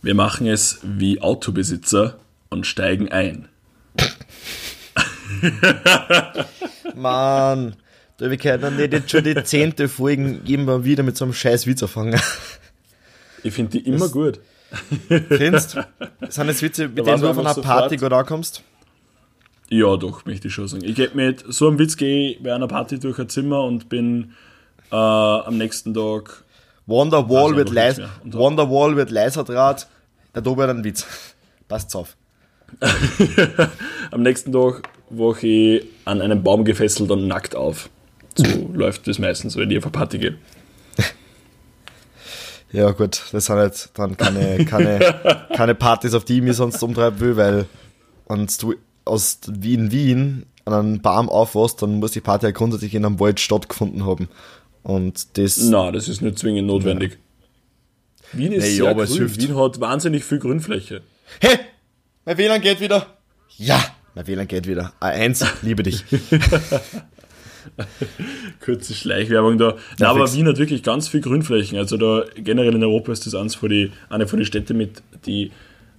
Wir machen es wie Autobesitzer und steigen ein. Mann, da wir können dann nicht jetzt schon die zehnte Folgen immer wieder mit so einem scheiß Witz anfangen. Ich finde die immer das, gut. Findest du? Sind das Witze, mit denen du von einer Party gut ankommst? Ja, doch, möchte ich schon sagen. Ich gehe mit so einem Witz gehe bei einer Party durch ein Zimmer und bin äh, am nächsten Tag. Wonderwall wird, leis Wonderwall wird leiser Draht. Der da wird ein Witz. Passt auf. am nächsten Tag wache ich an einem Baum gefesselt und nackt auf. So läuft das meistens, wenn ich auf eine Party gehe. Ja, gut, das sind halt dann keine, keine, keine Partys, auf die ich mich sonst umtreiben will, weil wenn du aus Wien, Wien an einem Baum aufwachst, dann muss die Party ja grundsätzlich in einem Wald stattgefunden haben. Und das. Na, das ist nicht zwingend notwendig. Ja. Wien ist nee, sehr ja, grün. Wien hat wahnsinnig viel Grünfläche. Hey! Mein WLAN geht wieder. Ja, mein WLAN geht wieder. A1, liebe dich. Kurze Schleichwerbung da. Na, aber Wien hat wirklich ganz viel Grünflächen. Also da generell in Europa ist das eins von die, eine von den Städten mit die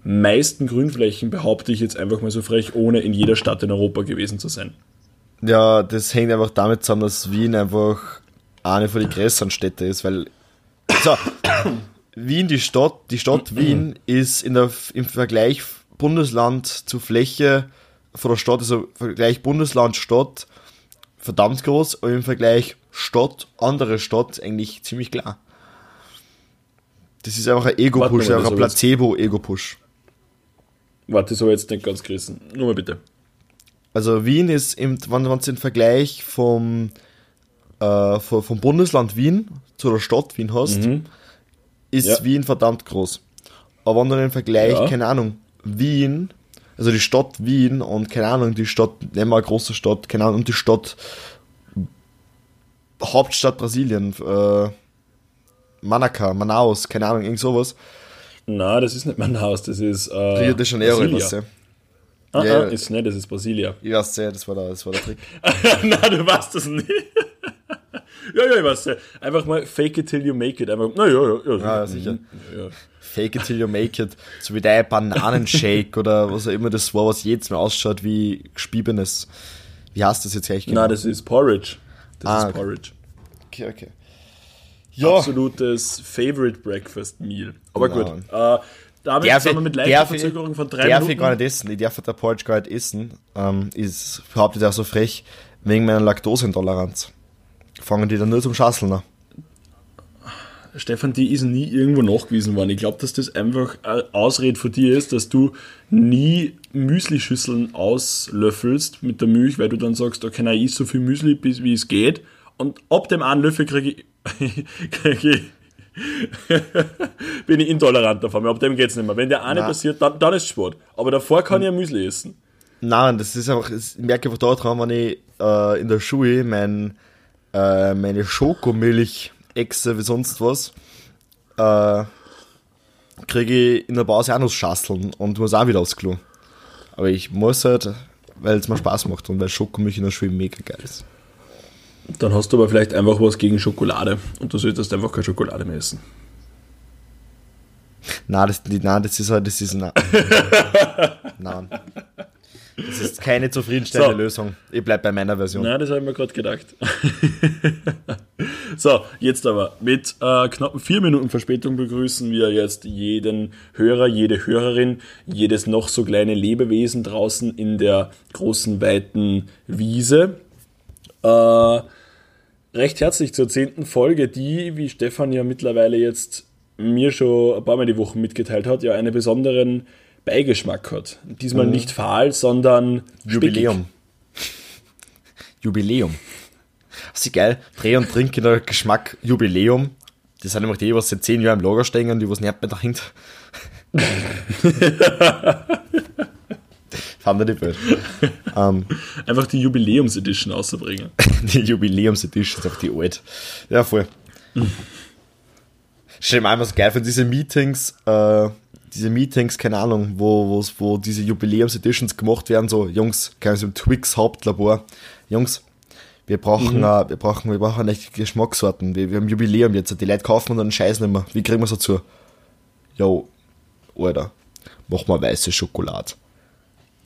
meisten Grünflächen, behaupte ich jetzt einfach mal so frech, ohne in jeder Stadt in Europa gewesen zu sein. Ja, das hängt einfach damit zusammen, dass Wien einfach eine von den größeren Städten ist, weil so, Wien, die Stadt, die Stadt Wien ist in der, im Vergleich Bundesland zu Fläche von der Stadt, also Vergleich Bundesland, Stadt, verdammt groß, aber im Vergleich Stadt, andere Stadt eigentlich ziemlich klar. Das ist einfach ein Ego-Push, einfach ein Placebo-Ego-Push. Warte, ich jetzt nicht ganz gerissen. Nur mal bitte. Also Wien ist, im, wenn man es im Vergleich vom, äh, vom Bundesland Wien zu der Stadt Wien hast, mhm. ist ja. Wien verdammt groß. Aber wenn du den Vergleich, ja. keine Ahnung, Wien also die Stadt Wien und keine Ahnung, die Stadt, nehmen wir eine große Stadt, keine Ahnung, und die Stadt Hauptstadt Brasilien, äh, Manaka, Manaus, keine Ahnung, irgend sowas. Na, das ist nicht Manaus, das ist äh, Rio de Janeiro, weiß Ah, ja, ah, ist nicht, das ist Brasilia. Ich weiß sehr, das war der, das war der Trick. Nein, du weißt das nicht. Ja, ja, ich weiß ja. Einfach mal fake it till you make it. Einfach, na ja, ja, ja. Ja, sicher. Ja. Fake it till you make it. So wie dein Bananenshake oder was auch immer das war, was jetzt mal ausschaut wie gespiebenes. Wie heißt das jetzt eigentlich genau? Nein, das ist Porridge. Das ah, ist Porridge. Okay, okay. Ja. Absolutes Favorite Breakfast Meal. Aber genau. gut. Äh, damit darf sind wir mit leichter Verzögerung von drei darf Minuten. Darf ich gar nicht essen. Ich darf der Porridge gar nicht essen. Ähm, ist, behauptet er so frech, wegen meiner Laktoseintoleranz. Fangen die dann nur zum Schasseln an. Stefan, die ist nie irgendwo nachgewiesen worden. Ich glaube, dass das einfach eine Ausrede von dir ist, dass du nie Müslischüsseln auslöffelst mit der Milch, weil du dann sagst, okay, na, ich so viel Müsli, bis wie es geht. Und ab dem einen Löffel kriege ich, krieg ich bin ich intolerant davon. Ab dem geht es nicht mehr. Wenn der eine Nein. passiert, dann, dann ist Sport. Aber davor kann ich ein Müsli essen. Nein, das ist einfach, ich merke einfach daran, wenn ich äh, in der Schule mein, äh, meine Schokomilch Echse wie sonst was, äh, kriege ich in der Pause auch noch Schasseln und muss auch wieder aufs Klo. Aber ich muss halt, weil es mir Spaß macht und weil Schokomilch in der Schule mega geil ist. Dann hast du aber vielleicht einfach was gegen Schokolade und du solltest einfach keine Schokolade mehr essen. Nein, das, nein, das ist halt, das ist, nein. nein. Das ist keine zufriedenstellende so. Lösung. Ich bleibe bei meiner Version. Nein, das habe ich mir gerade gedacht. so, jetzt aber. Mit äh, knappen vier Minuten Verspätung begrüßen wir jetzt jeden Hörer, jede Hörerin, jedes noch so kleine Lebewesen draußen in der großen, weiten Wiese. Äh, recht herzlich zur zehnten Folge, die, wie Stefan ja mittlerweile jetzt mir schon ein paar Mal die Woche mitgeteilt hat, ja einen besonderen Beigeschmack hat. Diesmal mhm. nicht fahl, sondern Jubiläum. Jubiläum. Was ist geil? Dreh- und Trink in der Geschmack Jubiläum. Das sind immer die, was seit zehn Jahren im Lager stehen und die was nicht mehr dahinter. Fand ich blöd. um, einfach die Jubiläums-Edition auszubringen. die Jubiläums-Edition ist auch die alt. Ja, voll. Stell mir einfach so geil von diesen Meetings, äh, diese Meetings, keine Ahnung, wo, wo diese Jubiläums-Editions gemacht werden, so, Jungs, keine Ahnung, Twix Hauptlabor, Jungs, wir brauchen, mhm. uh, wir brauchen, wir brauchen echt Geschmackssorten, wir, wir haben Jubiläum jetzt, die Leute kaufen und dann Scheiß nicht mehr, wie kriegen wir es dazu? Yo, Alter, mach mal weiße Schokolade.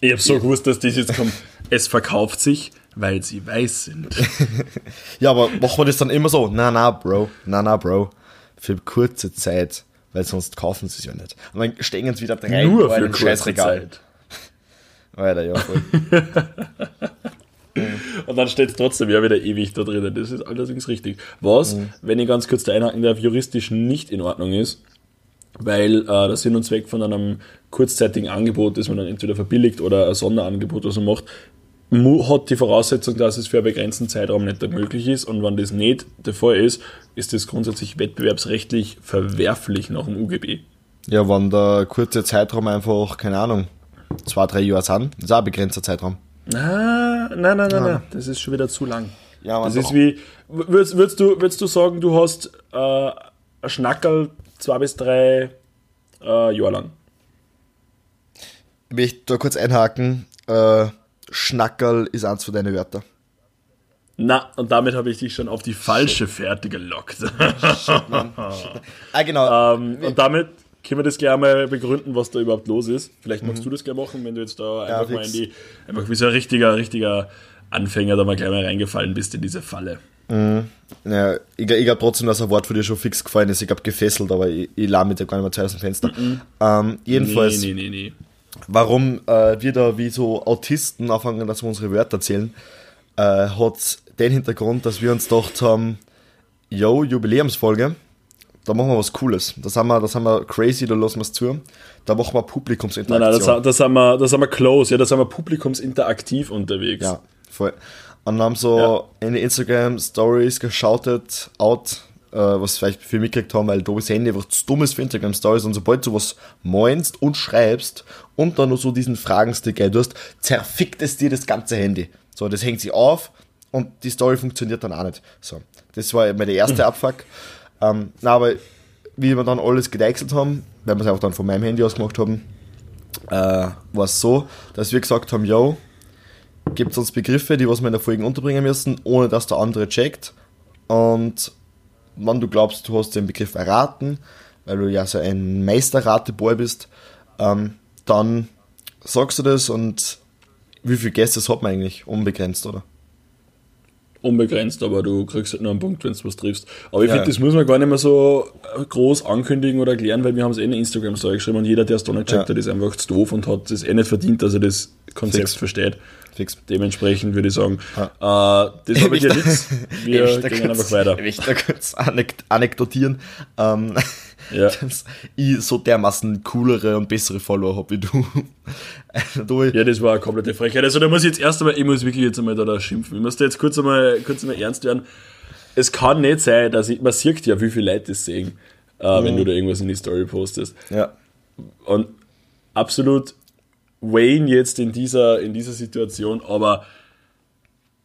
Ich hab so gewusst, dass das jetzt kommt. Es verkauft sich, weil sie weiß sind. Ja, aber machen wir das dann immer so? Na, na, Bro, na, na, Bro. Für kurze Zeit, weil sonst kaufen sie es ja nicht. Und dann stehen sie wieder drei Nur für in den kurze Scheißregal. Alter, ja, voll. Und dann steht es trotzdem ja wieder ewig da drinnen. Das ist allerdings richtig. Was, wenn ich ganz kurz da einhaken darf, juristisch nicht in Ordnung ist, weil äh, der Sinn und Zweck von einem kurzzeitigen Angebot, das man dann entweder verbilligt oder ein Sonderangebot oder so macht, hat die Voraussetzung, dass es für einen begrenzten Zeitraum nicht möglich ist. Und wenn das nicht der Fall ist, ist das grundsätzlich wettbewerbsrechtlich verwerflich nach dem UGB. Ja, wenn der kurze Zeitraum einfach, keine Ahnung, zwei, drei Jahre sind, ist auch ein begrenzter Zeitraum. Ah, nein, nein, nein, nein, das ist schon wieder zu lang. Ja, man Das ist wie, würdest, würdest, du, würdest du sagen, du hast äh, ein Schnackerl zwei bis drei äh, Jahre lang? Ich möchte da kurz einhaken. Äh, Schnackerl ist eins von deinen Wörtern. Na, und damit habe ich dich schon auf die falsche Fährte gelockt. Ah, genau. ähm, und damit können wir das gleich mal begründen, was da überhaupt los ist. Vielleicht magst du das gleich machen, wenn du jetzt da einfach mal fix. in die, einfach wie so ein richtiger, richtiger Anfänger da mal gleich mal reingefallen bist in diese Falle. Ja, ich, ich glaube trotzdem, dass ein Wort für dir schon fix gefallen ist. Ich glaube gefesselt, aber ich, ich lahm mit dir gar nicht mehr Zeit aus dem Fenster. Ähm, jedenfalls, Nee, nee, nee, nee. Warum äh, wir da wie so Autisten anfangen, dass wir unsere Wörter erzählen, äh, hat den Hintergrund, dass wir uns gedacht haben, yo, Jubiläumsfolge, da machen wir was Cooles. Das haben wir, das haben wir crazy, da lassen wir es zu. Da machen wir Nein, Publikumsinteraktion. nein, das, das, haben wir, das haben wir close, ja, das haben wir publikumsinteraktiv unterwegs. Ja, voll. Und haben so in die Instagram Stories geschautet, out, äh, was vielleicht viel mitgekriegt haben, weil Dobis Handy einfach zu dumm ist für Instagram Stories und sobald du was meinst und schreibst und dann noch so diesen Fragenstick du hast, zerfickt es dir das ganze Handy. So, das hängt sich auf und die Story funktioniert dann auch nicht. So, das war der erste Abfuck. Ähm, na, aber wie wir dann alles gedeichselt haben, weil wir es auch dann von meinem Handy aus gemacht haben, äh, war es so, dass wir gesagt haben, yo, gibt uns Begriffe, die was wir in der Folge unterbringen müssen, ohne dass der andere checkt. Und wenn du glaubst, du hast den Begriff erraten, weil du ja so ein Meisterrateboy bist, ähm, dann sagst du das und wie viele Gäste hat man eigentlich? Unbegrenzt, oder? Unbegrenzt, aber du kriegst halt nur einen Punkt, wenn du was triffst. Aber ich Ja. finde, das muss man gar nicht mehr so groß ankündigen oder erklären, weil wir haben es eh in der Instagram-Story geschrieben und jeder, der es da nicht checkt, Ja. hat, ist einfach zu doof und hat es eh nicht verdient, dass er das Konzept Fix. versteht. Fix. Dementsprechend würde ich sagen, äh, das bei dir möchte- nichts. Wir ich gehen kurz- einfach weiter. Ich möchte kurz anek anekdotieren, ähm, Ja. dass ich so dermaßen coolere und bessere Follower habe wie du. du Ja, das war eine komplette Frechheit. Also da muss ich jetzt erst einmal, ich muss wirklich jetzt einmal da, da schimpfen. Ich muss da jetzt kurz einmal, kurz einmal ernst werden. Es kann nicht sein, dass ich, man sieht ja, wie viele Leute das sehen, äh, wenn du da irgendwas in die Story postest. ja. Und absolut Wayne jetzt in dieser, in dieser Situation, aber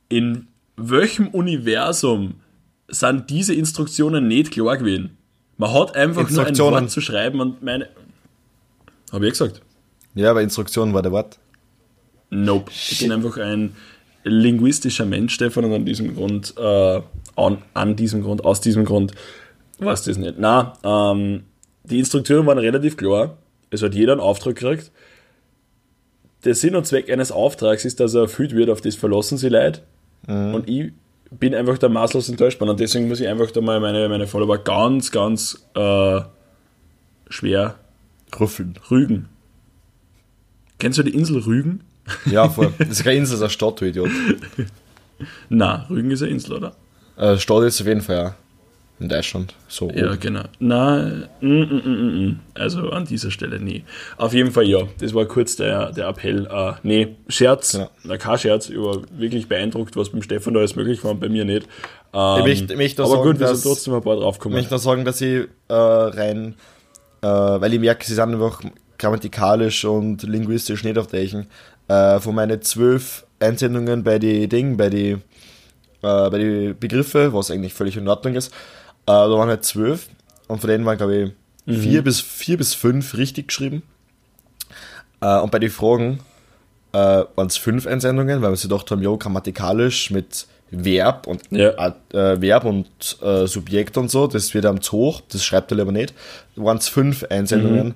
in welchem Universum sind diese Instruktionen nicht klar gewesen? Man hat einfach nur ein. Wort zu schreiben und meine. Habe ich gesagt? ja, aber Instruktion war der Wort. Nope. Ich bin einfach ein linguistischer Mensch, Stefan, und an diesem Grund, äh, an, an diesem Grund, aus diesem Grund, weiß das nicht. Na, ähm, die Instruktionen waren relativ klar. Es hat jeder einen Auftrag gekriegt. Der Sinn und Zweck eines Auftrags ist, dass er erfüllt wird, auf das verlassen sie Leute. Und ich bin einfach da maßlos enttäuscht worden. Und deswegen muss ich einfach da mal meine, meine Follower ganz, ganz äh, schwer Rüffeln. rügen. Kennst du die Insel Rügen? Ja, voll. Das ist keine Insel, das ist eine Stadt, du Idiot. Na, Rügen ist eine Insel, oder? Äh, Stadt ist auf jeden Fall ja. In Deutschland. So. Ja, oben. genau. Na, mm, mm, mm, also an dieser Stelle nie. Auf jeden Fall ja. Das war kurz der, der Appell. Äh, nee, Scherz. Ja. Na, kein Scherz. Ich war wirklich beeindruckt, was beim Stefan da alles möglich war und bei mir nicht. Ähm, Ich möchte- ich möchte aber sagen, gut, wir dass- sind trotzdem ein paar Ich draufgekommen. möchte noch sagen, dass ich äh, rein, äh, weil ich merke, sie sind einfach grammatikalisch und linguistisch nicht auf der. Äh, von meinen zwölf Einsendungen bei die Dingen, bei die, äh, bei die Begriffe, was eigentlich völlig in Ordnung ist, da waren halt zwölf und von denen waren, glaube ich, vier, bis, vier bis fünf richtig geschrieben. Äh, und bei den Fragen äh, waren es fünf Einsendungen, weil wir sich gedacht haben, jo, grammatikalisch mit Verb und Ja. äh, Verb und äh, Subjekt und so, das wird am zu hoch, das schreibt er lieber nicht. Da waren es fünf Einsendungen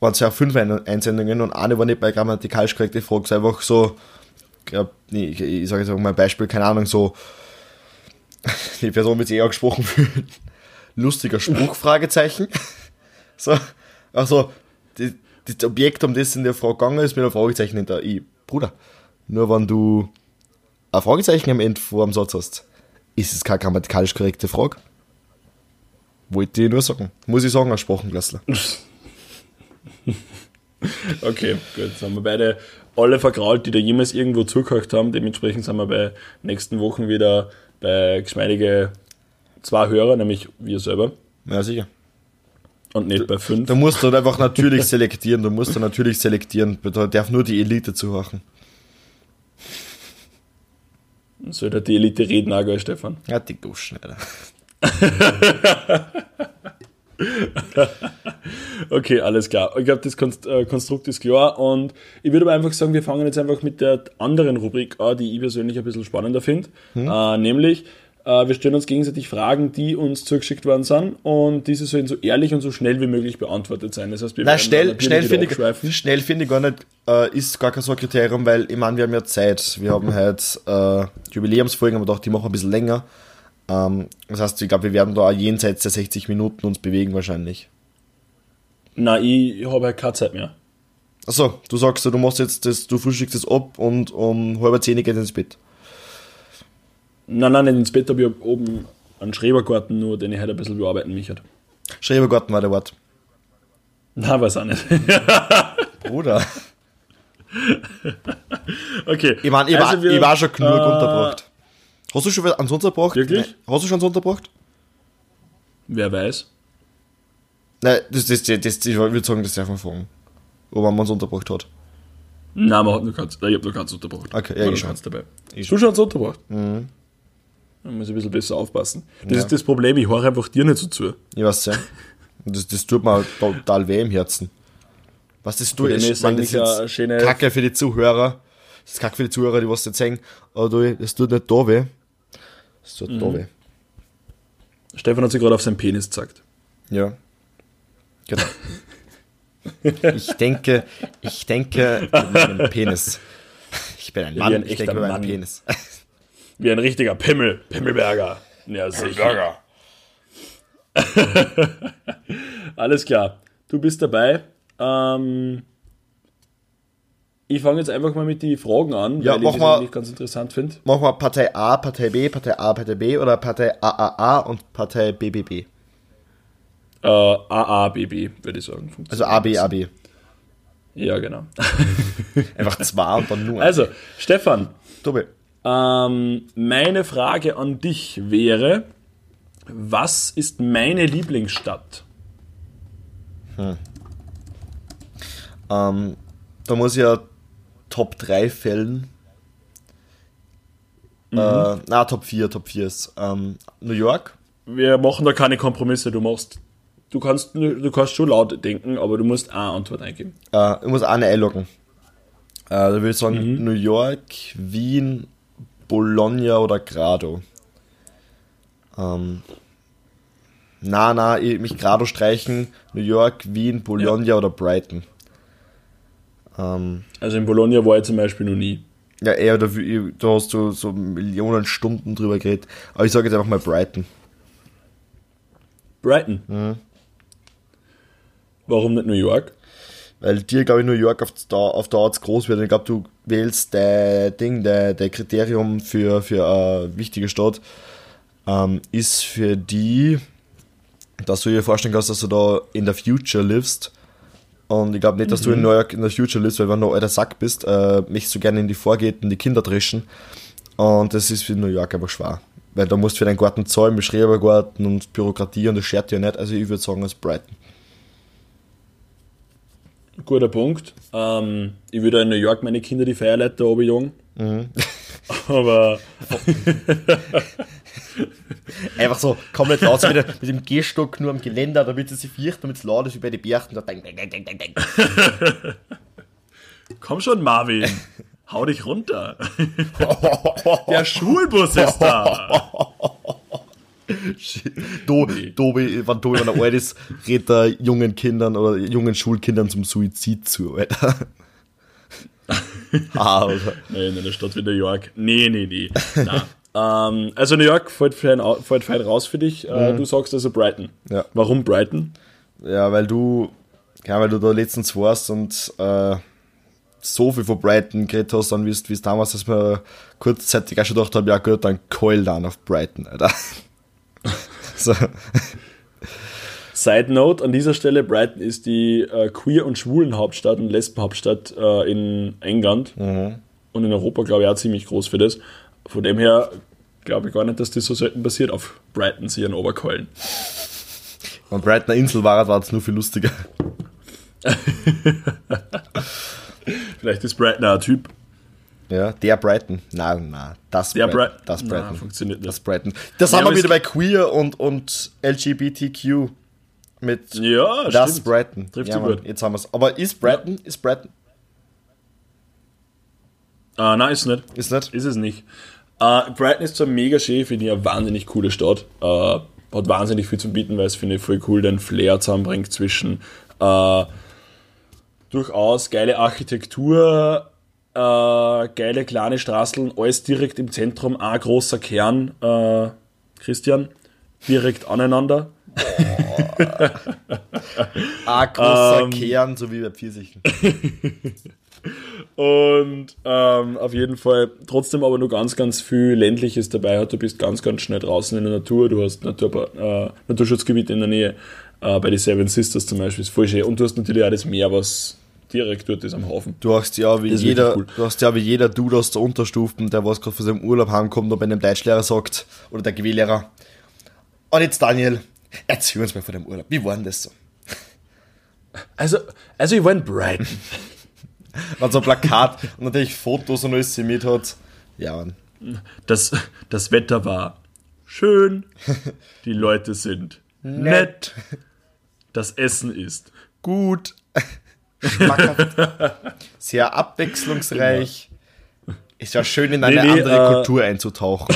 waren es ja fünf Ein- Einsendungen und eine war nicht bei grammatikalisch korrekte Frage, es ist einfach so, glaub, nee, ich, ich sage jetzt auch mal ein Beispiel, keine Ahnung, so, die Person wird sich eher angesprochen fühlen, lustiger Spruch, Fragezeichen. So, also, die, das Objekt, um das in der Frage gegangen ist, mit einem Fragezeichen hinter. Ich, Bruder, nur wenn du ein Fragezeichen am Ende vor dem Satz hast, ist es keine grammatikalisch korrekte Frage. Wollte ich nur sagen. Muss ich sagen, als Sprachenklassler. Okay, gut. Haben wir beide alle vergrault, die da jemals irgendwo zugehört haben. Dementsprechend sind wir bei nächsten Wochen wieder bei geschmeidige zwei Hörer, nämlich wir selber. Ja, sicher. Und nicht bei fünf. Du musst halt einfach natürlich selektieren. Du musst dann natürlich selektieren. Da darf nur die Elite zuhören. Soll da die Elite reden, auch, gell, Stefan? Ja, die Duschen, Alter. Okay, alles klar. Ich glaube, das äh, Konstrukt ist klar. Und ich würde aber einfach sagen, wir fangen jetzt einfach mit der anderen Rubrik an, die ich persönlich ein bisschen spannender finde. Äh, nämlich, wir stellen uns gegenseitig Fragen, die uns zugeschickt worden sind. Und diese sollen so ehrlich und so schnell wie möglich beantwortet sein. Das heißt, wir Nein, werden schnell, schnell finde ich, schnell finde ich gar nicht, äh, ist gar kein so ein Kriterium, weil ich meine, wir haben ja Zeit. Wir haben halt äh, Jubiläumsfolgen, aber doch, die machen ein bisschen länger. Ähm, das heißt, ich glaube, wir werden da jenseits der 60 Minuten uns bewegen wahrscheinlich. Nein, ich habe halt keine Zeit mehr. Achso, du sagst, du machst jetzt das, du frühstückst das ab und um halb zehn geht ins Bett. Nein, nein, nicht ins Bett, aber ich hab oben einen Schrebergarten nur, den ich halt ein bisschen bearbeiten mich hat. Schrebergarten war der Wort. Nein, weiß auch nicht. Bruder. okay. Ich meine, ich, war, Also wir- ich war schon genug äh, unterbracht. Hast du schon was ans unterbracht? Wirklich? Nein. Hast du schon ans unterbracht? Wer weiß. Nein, das, das, das, das, ich würde sagen, das darf man fragen. Ob man es unterbracht hat. Nein, man hat nur keins, ich habe nur keins unterbracht. Okay, ja, War ich noch keins dabei. Ich du schon eins unterbracht? Mhm. Da muss ich ein bisschen besser aufpassen. Das Ja. ist das Problem, ich höre einfach dir nicht so zu. Ich weiß ja. Das, das tut mir total weh im Herzen. Was das tut, ist, ist man, das ist schöne- Kacke für die Zuhörer. Das ist Kacke für die Zuhörer, die was jetzt sagen, aber du, das tut nicht da weh. Das tut Mhm. da weh. Stefan hat sich gerade auf seinen Penis gezeigt. Ja. Genau. ich denke, ich denke mit meinem Penis. Ich bin ein Mann, ein ich denke mit meinem. Penis. Wie ein richtiger Pimmel. Pimmelberger. Ja, sicher. Alles klar. Du bist dabei. Ähm, ich fange jetzt einfach mal mit den Fragen an, Ja, weil ich das mal. eigentlich ganz interessant finde. Machen wir Partei A, Partei B, Partei A, Partei B oder Partei AAA und Partei BBB. Äh, AABB, würde ich sagen. Also AB, AB. Ja, genau. Einfach zwei und dann nur. Also, Stefan, Tobi. Ähm, meine Frage an dich wäre, was ist meine Lieblingsstadt? Ähm, da muss ich ja Top 3 fällen. Äh, na, Top 4, Top 4 ist ähm, New York. Wir machen da keine Kompromisse. Du machst, du kannst, du kannst schon laut denken, aber du musst eine Antwort eingeben. Äh, ich muss eine einloggen. Äh, da würde ich sagen New York, Wien, Bologna oder Grado. Ähm, na, na, ich, mich Grado streichen. New York, Wien, Bologna oder Brighton. Ähm, Also in Bologna war ich zum Beispiel noch nie. ja, eher, da, da hast du so Millionen Stunden drüber geredet. Aber ich sage jetzt einfach mal Brighton. Brighton. Warum nicht New York? Weil dir, glaube ich, New York auf, auf Dauer zu groß wird. Und ich glaube, du wählst der Ding, der, der Kriterium für, für eine wichtige Stadt, ähm, ist für die, dass du dir vorstellen kannst, dass du da in der Future livst. Und ich glaube nicht, dass du in New York in der Future livst, weil wenn du ein alter Sack bist, äh, möchtest du gerne in die Vorgärten die Kinder dreschen. Und das ist für New York einfach schwer. Weil da musst du für deinen Garten zahlen, mit Schrebergarten und Bürokratie und das schert dir nicht. Also ich würde sagen, als Brighton. Guter Punkt. Ähm, ich würde in New York meine Kinder die Feierleiter runterjagen. Aber Einfach so komplett laut, so wieder mit dem Gehstock nur am Geländer, damit es sich fürcht, damit es laut ist wie bei den Bärten. Da dang, dang, dang, dang, dang. komm schon, Marvin. Hau dich runter. Der Schulbus ist da. Do, Tobi, wenn Tobi, wenn er alt ist, redet er jungen Kindern oder jungen Schulkindern zum Suizid zu, Alter. ah? Nee, in einer Stadt wie New York. Nee, nee, nee. ähm, also New York fällt fein, fällt fein raus für dich. Äh, mhm. Du sagst also Brighton. Ja. Warum Brighton? Ja, weil du, ja, weil du da letztens warst und äh, so viel von Brighton geredet hast, dann wie es damals, dass wir kurzzeitig auch schon gedacht haben, ja gut, dann Coil dann auf Brighton, Alter. So. Side Note an dieser Stelle: Brighton ist die äh, Queer- und Schwulen-Hauptstadt und Lesben-Hauptstadt äh, in England mhm. und in Europa, glaube ich, auch ziemlich groß für das. Von dem her glaube ich gar nicht, dass das so selten passiert auf Brighton, sie in Oberkeulen. Und Brightoner Insel war, war es nur viel lustiger. Vielleicht ist Brighton ein Typ. Ja, der Brighton. Nein, nein, das der Brighton. Bri das Brighton. Na, funktioniert nicht. Das Brighton. Das ja, haben wir wieder bei Queer und, und LGBTQ mit ja, das stimmt. Brighton. Trifft ja, Mann, gut. Jetzt haben wir es. Aber ist Brighton? Ja. Ist Brighton? Ah, nein, ist nicht. Ist nicht? Ist es nicht. Uh, Brighton ist zwar mega schön, finde ich eine wahnsinnig coole Stadt. Uh, hat wahnsinnig viel zu bieten, weil es finde ich voll cool den Flair zusammenbringt zwischen uh, durchaus geile Architektur, geile kleine Straßen, alles direkt im Zentrum, ein großer Kern, Christian, direkt aneinander. ein großer ähm, Kern, so wie bei Pfirsichen. Und ähm, auf jeden Fall trotzdem aber nur ganz, ganz viel Ländliches dabei hat. Du bist ganz, ganz schnell draußen in der Natur. Du hast Natur, äh, Naturschutzgebiet in der Nähe. Äh, bei den Seven Sisters zum Beispiel ist voll schön. Und du hast natürlich auch das Meer, was direkt dort ist am Hafen. Du hast ja wie jeder, cool. du hast ja wie jeder Dude aus der Unterstufen, der was gerade von seinem Urlaub heimkommt und bei einem Deutschlehrer sagt, oder der GW-Lehrer, und jetzt Daniel, erzähl uns mal von dem Urlaub. Wie war denn das so? Also, also ich war in Brighton. wenn so ein Plakat und natürlich Fotos und alles mit hat. Ja, Das, das Wetter war schön, die Leute sind nett, das Essen ist gut, schmackhaft, sehr abwechslungsreich. Ist ja schön, in eine nee, nee, andere äh, Kultur einzutauchen.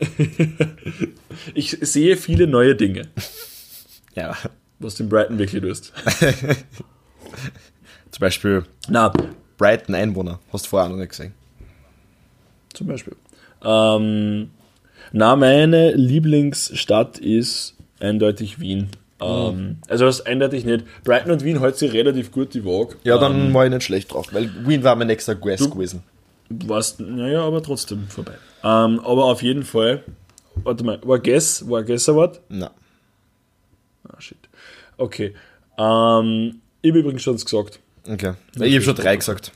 ich sehe viele neue Dinge. Ja. Was den Brighton wirklich löst. Zum Beispiel Na, Brighton Einwohner. Hast du vorher noch nicht gesehen. Zum Beispiel. Ähm, na, meine Lieblingsstadt ist eindeutig Wien. Ähm, also das eindeutig nicht. Brighton und Wien hält sich relativ gut die Waage. Ja, dann ähm, war ich nicht schlecht drauf, weil Wien war mein nächster Quest gewesen. Warst, naja, aber trotzdem vorbei. Ähm, aber auf jeden Fall, warte mal, war Guess, war Guess Award? Nein. Ah, shit. Okay. Ähm, ich habe übrigens schon gesagt. Okay. Ich habe schon drei gesagt.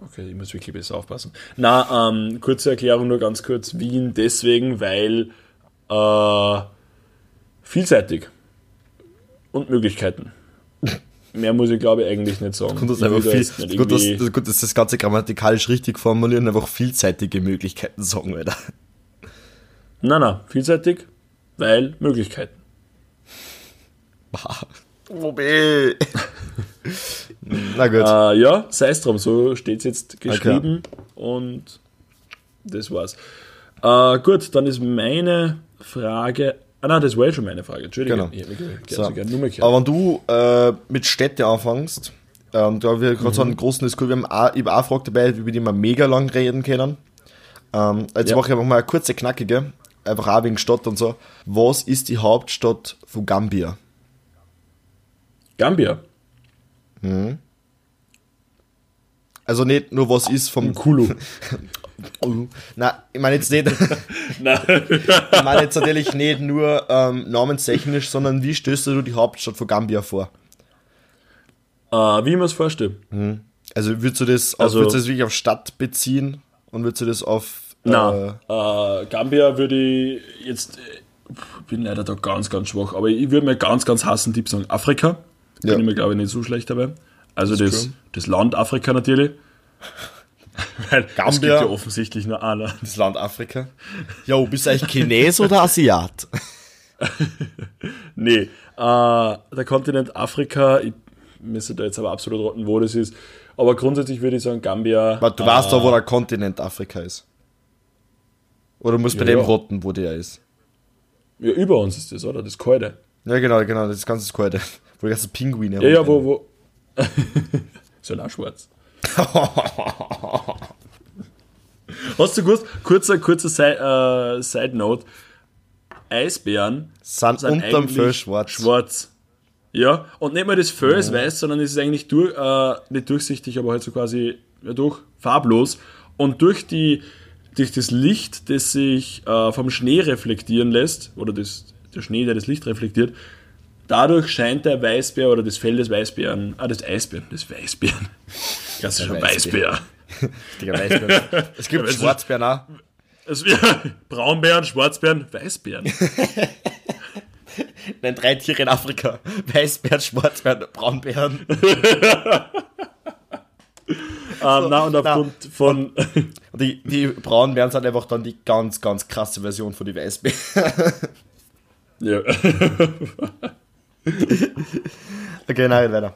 Okay, ich muss wirklich besser aufpassen. Na, ähm, kurze Erklärung nur ganz kurz. Wien deswegen, weil äh, vielseitig und Möglichkeiten. Mehr muss ich glaube ich eigentlich nicht sagen. Gut, das einfach viel, das gut, dass, das, gut, dass das Ganze grammatikalisch richtig formulieren, einfach vielseitige Möglichkeiten sagen, Alter. Nein, nein, vielseitig, weil Möglichkeiten. Wobei. Na gut. Äh, ja, sei es drum, so steht es jetzt geschrieben okay. und das war's. Äh, gut, dann ist meine Frage. Ah nein, das war ja schon meine Frage. Entschuldigung. Genau. So. Aber wenn du äh, mit Städte anfängst, ähm, da haben wir gerade mhm. so einen großen Diskurs, wir haben auch, ich habe auch Frage dabei, über die wir mega lang reden können. Ähm, jetzt ja. mache ich einfach mal eine kurze, knackige, einfach auch wegen Stadt und so. Was ist die Hauptstadt von Gambia? Gambia. Mhm. Also nicht nur was ist vom Kulu. Na, ich meine jetzt nicht. ich meine jetzt natürlich nicht nur ähm, namenstechnisch, sondern wie stößt du die Hauptstadt von Gambia vor? Äh, wie ich mir es vorstelle. Mhm. Also würdest du das, auf, also, würdest du das wirklich auf Stadt beziehen und würdest du das auf. Äh, na, äh, Gambia würde ich jetzt. Ich bin leider da ganz, ganz schwach, aber ich würde mir ganz, ganz hassen Tipp sagen. Afrika. Ja. Bin ich mir, glaube ich, nicht so schlecht dabei. Also das, das, das Land Afrika natürlich. Weil Gambia. es gibt ja offensichtlich nur einer. Das Land Afrika. Jo, bist du eigentlich Chines oder Asiat? nee, äh, der Kontinent Afrika, ich müsste da jetzt aber absolut rotten, wo das ist. Aber grundsätzlich würde ich sagen, Gambia. Aber du äh, weißt doch, wo der Kontinent Afrika ist. Oder du musst ja, bei dem ja. rotten, wo der ist. Ja, über uns ist das, oder? Das Kalte. Ja, genau, genau, das ganze Kalte. Wo die ganzen Pinguine Ja, ja, wo, wo. ist ja auch schwarz. Hast du gewusst, kurzer, kurzer Side, äh, Side Note, Eisbären sind, sind unterm Fell schwarz. schwarz. Ja, und nicht mal das Fell ist weiß, sondern es ist eigentlich durch, äh, nicht durchsichtig, aber halt so quasi ja, durch, farblos. Und durch die durch das Licht, das sich äh, vom Schnee reflektieren lässt, oder das, der Schnee, der das Licht reflektiert, dadurch scheint der Weißbär oder das Fell des Weißbären, ah, des Eisbären, des Weißbären, klassischer Weißbär. Weißbär. Digga, Weißbären. Es gibt Ja, Schwarzbären auch. Es wäre Braunbären, Schwarzbären, Weißbären. Nein, drei Tiere in Afrika. Weißbären, Schwarzbären, Braunbären. ähm, na, und na. aufgrund von, Und die, die Braunbären sind einfach dann die ganz, ganz krasse Version von den Weißbären. ja. Okay, nein, weiter.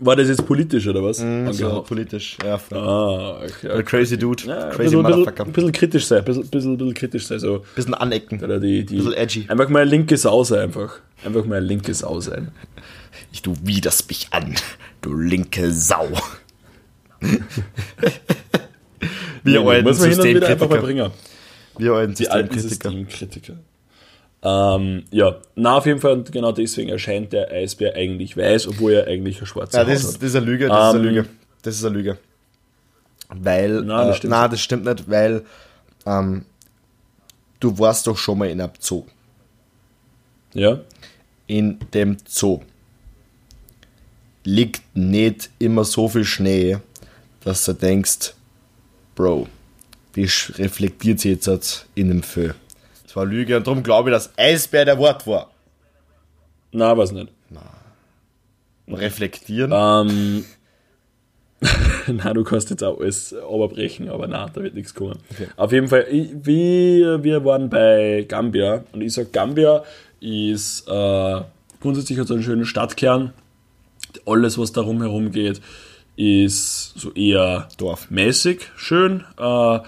War das jetzt politisch oder was? So Angehaucht. politisch. Ja. Ah, okay. Ein Crazy Dude. Ja, Crazy bisschen, Motherfucker. ein bisschen kritisch sein, ein bisschen, bisschen, bisschen kritisch sein, so. Bisschen anecken. Oder die, die, Bisschen edgy. Einfach mal ein linke Sau sein, einfach. Einfach mal ein linke Sau sein. Ich, du widerst mich an, du linke Sau. Wir Nee, alten Systemkritiker. bringen. Wir alten Systemkritiker. Ähm, ja, na, auf jeden Fall, und genau deswegen erscheint der Eisbär eigentlich weiß, obwohl er eigentlich ein schwarzer Ja, das ist, hat. das ist eine Lüge, das ist eine Ähm, Lüge. Das ist eine Lüge. Weil, Nein, das äh, stimmt nein, das stimmt nicht, weil ähm, du warst doch schon mal in einem Zoo. Ja? In dem Zoo liegt nicht immer so viel Schnee, dass du denkst, Bro, wie reflektiert sie jetzt in dem Föh? War Lüge und darum glaube ich, dass Eisbär der Wort war. Na, weiß nicht. Reflektieren? Ähm, na, du kannst jetzt auch alles oberbrechen, aber na, da wird nichts kommen. Auf jeden Fall, ich, wir, wir waren bei Gambia und ich sag, Gambia ist äh, grundsätzlich hat so einen schönen Stadtkern. Alles, was da rumherum geht, ist so eher Dorf. mäßig schön. Äh,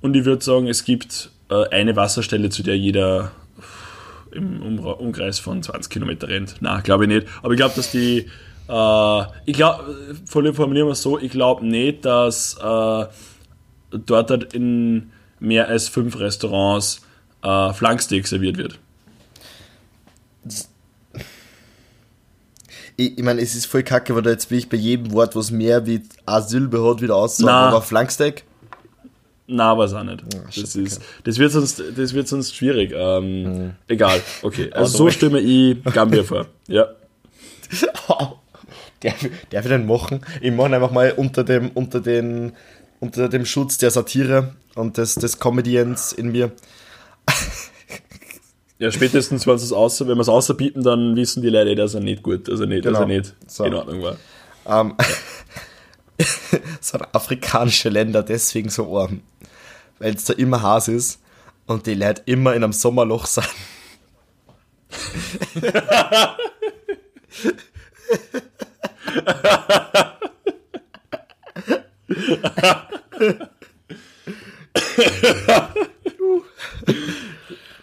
und ich würde sagen, es gibt eine Wasserstelle, zu der jeder im Umkreis von 20 Kilometer rennt. Na, glaube ich nicht. Aber ich glaube, dass die. Äh, ich glaube, formulieren wir es so, ich glaube nicht, dass äh, dort halt in mehr als fünf Restaurants äh, Flanksteak serviert wird. Ich, ich meine, es ist voll kacke, weil da jetzt will ich bei jedem Wort, was mehr wie eine Silbe hat, wieder aussagen. Na. Aber Flanksteak? Na, weiß auch nicht. shit, das, ist, das, wird sonst, das wird sonst schwierig. Ähm, Egal, okay. Also Aber so stimme ich Gambia vor. Ja. Der, der will den machen. Ich mache ihn einfach mal unter dem, unter den, unter dem Schutz der Satire und des, des Comedians in mir. Ja, spätestens, wenn es außer, wenn wir es außerbieten, dann wissen die Leute, eh, dass er nicht gut, dass er nicht, dass Genau. er nicht So. in Ordnung war. Ähm, sind afrikanische Länder deswegen so arm, weil es da immer heiß ist und die Leute immer in einem Sommerloch sind.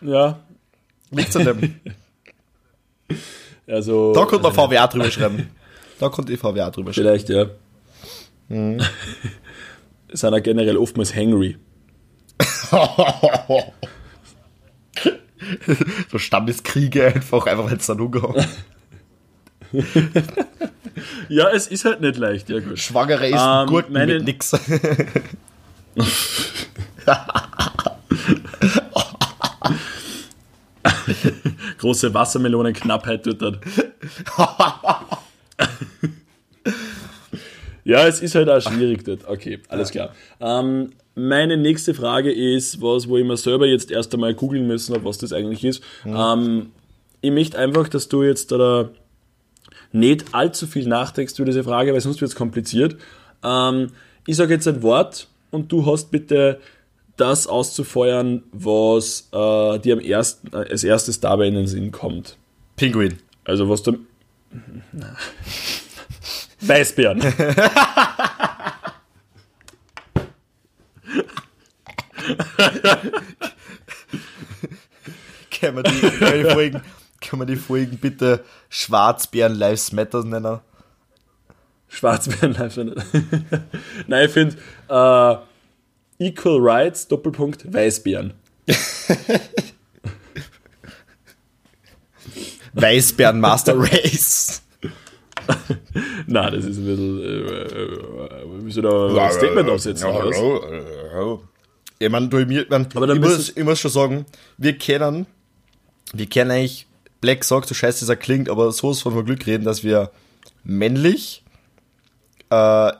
Ja, Liegt's an dem? also. Da konnte man VWA drüber schreiben. Da konnte ich VWA drüber schreiben. Vielleicht, ja. Mhm. Sind auch generell oftmals hangry. so Stammeskriege einfach, einfach wenn es dann umgehauen. Ja, es ist halt nicht leicht, ja gut. Schwangere ist Ähm, Gurken meine- mit nix. Große Wassermelonenknappheit tut dort. Ja, es ist halt auch schwierig dort. Okay, alles klar. Ähm, meine nächste Frage ist, was, wo ich mir selber jetzt erst einmal googeln müssen habe, was das eigentlich ist. Ähm, ich möchte einfach, dass du jetzt da nicht allzu viel nachdenkst über diese Frage, weil sonst wird es kompliziert. Ähm, ich sage jetzt ein Wort und du hast bitte das auszufeuern, was äh, dir am ersten, äh, als erstes dabei in den Sinn kommt. Pinguin. Also was du... Weißbären. können wir die, die Folgen, können wir die Folgen bitte Schwarzbären Lives Matter nennen? Schwarzbären Lives Matter. Nein, ich finde äh, Equal Rights, Doppelpunkt, Weißbären. Weißbären Master Race. Na, das ist ein bisschen. Äh, äh, wie soll da ein Statement aufsetzen? oder was? Ich meine, du, mein, Aber dann ich, muss, müssen- ich muss schon sagen, wir kennen, wir kennen eigentlich, Black sagt, so scheiße das er klingt, aber sowas von Glück reden, dass wir männlich äh,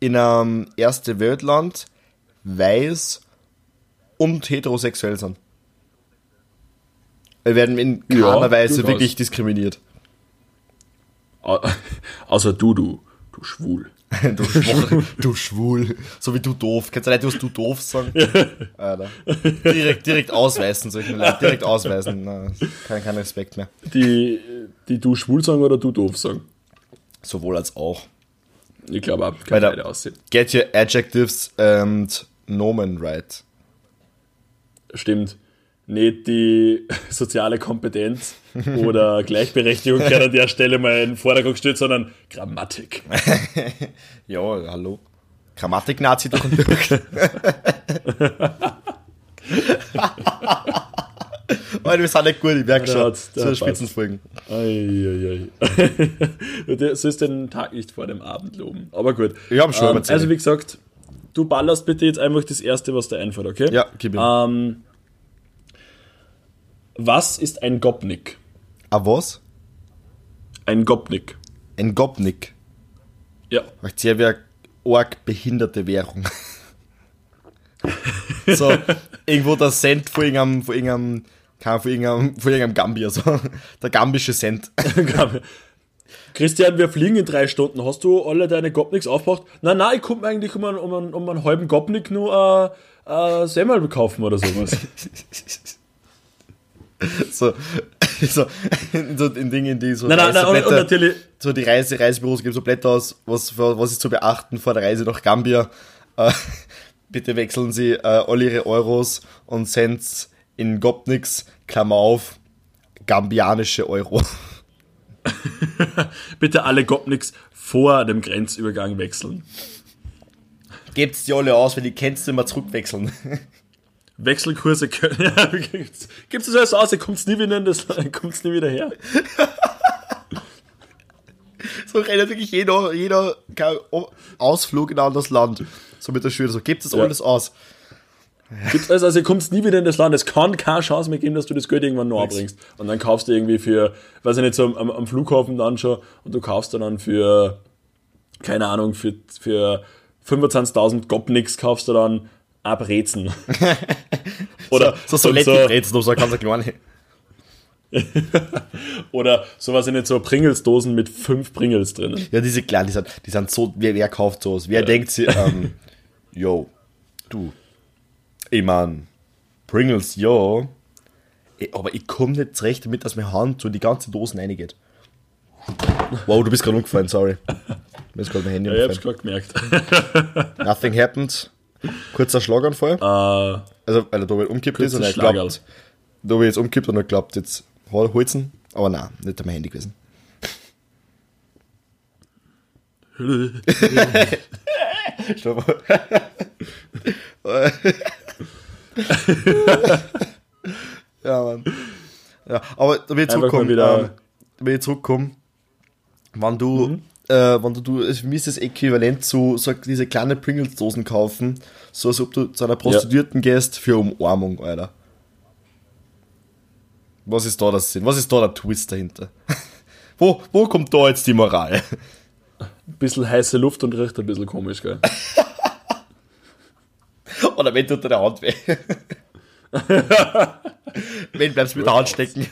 in einem erste Weltland weiß und heterosexuell sind. Wir werden in Ja, keiner Weise durchaus. wirklich diskriminiert. Au- Außer du, du, du schwul. Du schwul, du schwul. So wie du doof. Kennst du nicht, was du doof sagen? Alter. Direkt, direkt ausweisen, solche Leute. Direkt ausweisen. Na, kein, kein Respekt mehr. Die, die du schwul sagen oder du doof sagen? Sowohl als auch. Ich glaube auch, kann beide aussehen. Get your adjectives and nomen right. Stimmt. Nicht die soziale Kompetenz oder Gleichberechtigung kann an der Stelle mal in den Vordergrund gestellt, sondern Grammatik. Ja, hallo. Grammatik-Nazi durch und durch. Alter, wir sind nicht gut, ich merke schon. passt. Spitzenfolgen. Eieiei. Du sollst den Tag nicht vor dem Abend loben. Aber gut. Ich hab schon ähm. Also wie gesagt, du ballerst bitte jetzt einfach das Erste, was dir einfällt, okay? Ja, gib ihm. Ähm, was ist ein Gopnik? Ah, was? Ein Gopnik. Ein Gopnik. Ja. Macht sehr wie eine arg behinderte Währung. so, irgendwo der Cent vor irgendeinem, vor irgendeinem, Ahnung, vor irgendeinem, vor irgendeinem Gambier, so. Der gambische Cent. Christian, wir fliegen in drei Stunden. Hast du alle deine Gopniks aufgebraucht? Nein, nein, ich komme eigentlich um einen, um, einen, um einen halben Gopnik nur äh, äh, Semmel kaufen oder sowas. so, so, so in Dingen, die so, nein, nein, nein, und, und natürlich, so die Reise, Reisebüros geben so Blätter aus, was, was ist zu beachten vor der Reise nach Gambia. Äh, bitte wechseln Sie äh, all Ihre Euros und Cents in Gopniks, Klammer auf, gambianische Euro. bitte alle Gopniks vor dem Grenzübergang wechseln. Gebt's die alle aus, weil die kennst du immer zurückwechseln. Wechselkurse können. Ja, gibt's, gibt's das alles aus, ihr kommt's nie wieder in das kommt's nie wieder her. so redet wirklich jeder, jeder Ausflug in ein anderes Land. So mit der Schule, so gebt das Ja. alles aus. Gibt's alles, also ihr kommst nie wieder in das Land. Es kann keine Chance mehr geben, dass du das Geld irgendwann noch bringst. Und dann kaufst du irgendwie für, weiß ich nicht, so am, am Flughafen dann schon und du kaufst dann für, keine Ahnung, für, für 25.000 Gopniks kaufst du dann Brezen. Oder so, so und Soletti-Brezen, so, so ganz kleine. Oder so was in so Pringles-Dosen mit fünf Pringles drinnen. Ja, diese kleinen, die sind, die sind so, wer, wer kauft sowas? Wer denkt sich, ähm, yo, du, ich mein, Pringles, yo, eh, aber ich komme nicht zurecht damit, dass meine Hand so in die ganze Dosen reingeht. Wow, du bist gerade umgefallen, sorry. Mir ist gerade mein Handy Ja, ich hab's umgefallen. gerade gemerkt. Nothing happened. Kurzer Schlaganfall. äh, Also, weil der David umkippt ist und er glaubt, David jetzt umkippt und er glaubt, jetzt hol- holt's ihn. Aber nein, nicht mein Handy gewesen. Stopp. ja, Mann. Ja, aber da will ich zurückkommen, wieder- ähm, will ich zurückkommen, wenn du, äh, wenn du, du, für mich ist das äquivalent zu, so diese kleine Pringles-Dosen kaufen, so als ob du zu einer Prostituierten gehst für Umarmung, Alter. Was ist da das Sinn? Was ist da der Twist dahinter? wo, wo kommt da jetzt die Moral? ein bisschen heiße Luft und riecht ein bisschen komisch, gell? Oder wenn du unter der Hand weh. wenn bleibst du mit der Hand stecken.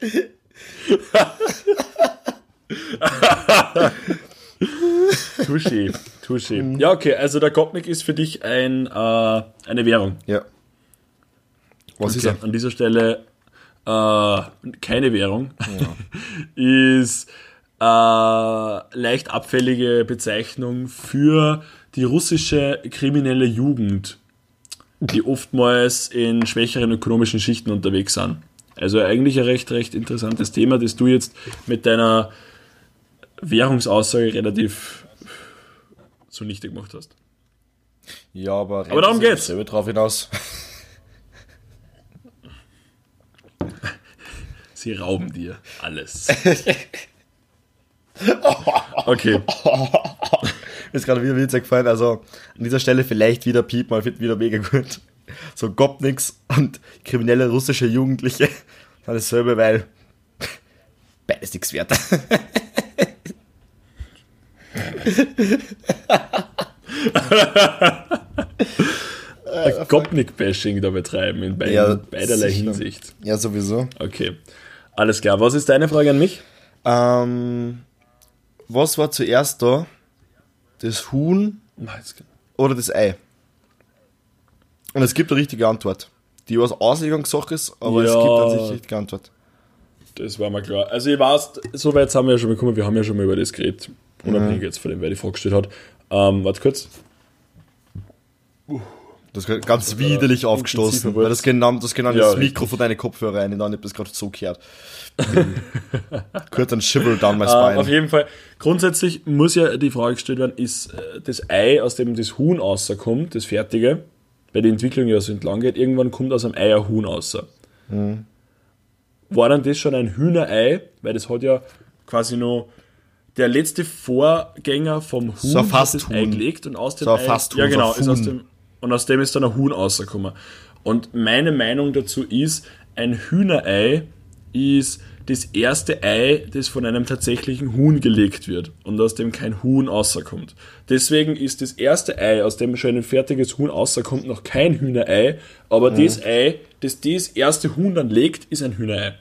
Tuschi, Tuschi. Ja, okay, also der Gopnik ist für dich ein, äh, eine Währung. Ja. Was ist Okay, er? an dieser Stelle äh, keine Währung. ist äh, leicht abfällige Bezeichnung für die russische kriminelle Jugend die oftmals in schwächeren ökonomischen Schichten unterwegs sind. Also eigentlich ein recht, recht interessantes Thema, das du jetzt mit deiner Währungsaussage relativ zunichte gemacht hast. Ja, aber, aber darum geht's. Selber drauf hinaus. Sie rauben dir alles. okay. Mir ist gerade wieder witzig gefallen. Also an dieser Stelle vielleicht wieder Piep, mal wieder mega gut. So Gopniks und kriminelle russische Jugendliche. Alles dasselbe, weil beides nichts wert. Gopnik-Bashing da betreiben in beid ja, beiderlei sicher. Hinsicht. Ja, sowieso. Okay. Alles klar. Was ist deine Frage an mich? Ähm, was war zuerst da? Das Huhn oder das Ei? Und es gibt eine richtige Antwort, die aus Auslegungssache ist, aber ja, es gibt an sich eine richtige Antwort. Das war mir klar. Also ich weiß, so weit haben wir ja schon bekommen, wir haben ja schon mal über das geredet, unabhängig mhm. jetzt von dem, wer die Frage gestellt hat. Ähm, warte kurz. Das ist ganz das widerlich aufgestoßen, weil das genau das, genau ja, das Mikro von deinen Kopfhörer rein, dann habe das gerade so gehört. Kurz ein Shiver down my spine. Uh, auf jeden Fall, grundsätzlich muss ja die Frage gestellt werden, ist äh, das Ei, aus dem das Huhn rauskommt, das fertige, weil die Entwicklung ja so entlang geht, irgendwann kommt aus einem Ei ein Huhn raus. Mhm. War dann das schon ein Hühnerei, weil das hat ja quasi noch der letzte Vorgänger vom Huhn so fast das Ei gelegt und aus dem so Ei, fast Huhn, ja genau, so ist aus dem, und aus dem ist dann ein Huhn rausgekommen. Und meine Meinung dazu ist, ein Hühnerei ist das erste Ei, das von einem tatsächlichen Huhn gelegt wird und aus dem kein Huhn rauskommt. Deswegen ist das erste Ei, aus dem schon ein fertiges Huhn rauskommt, noch kein Hühnerei, aber mhm. das Ei, das das erste Huhn dann legt, ist ein Hühnerei.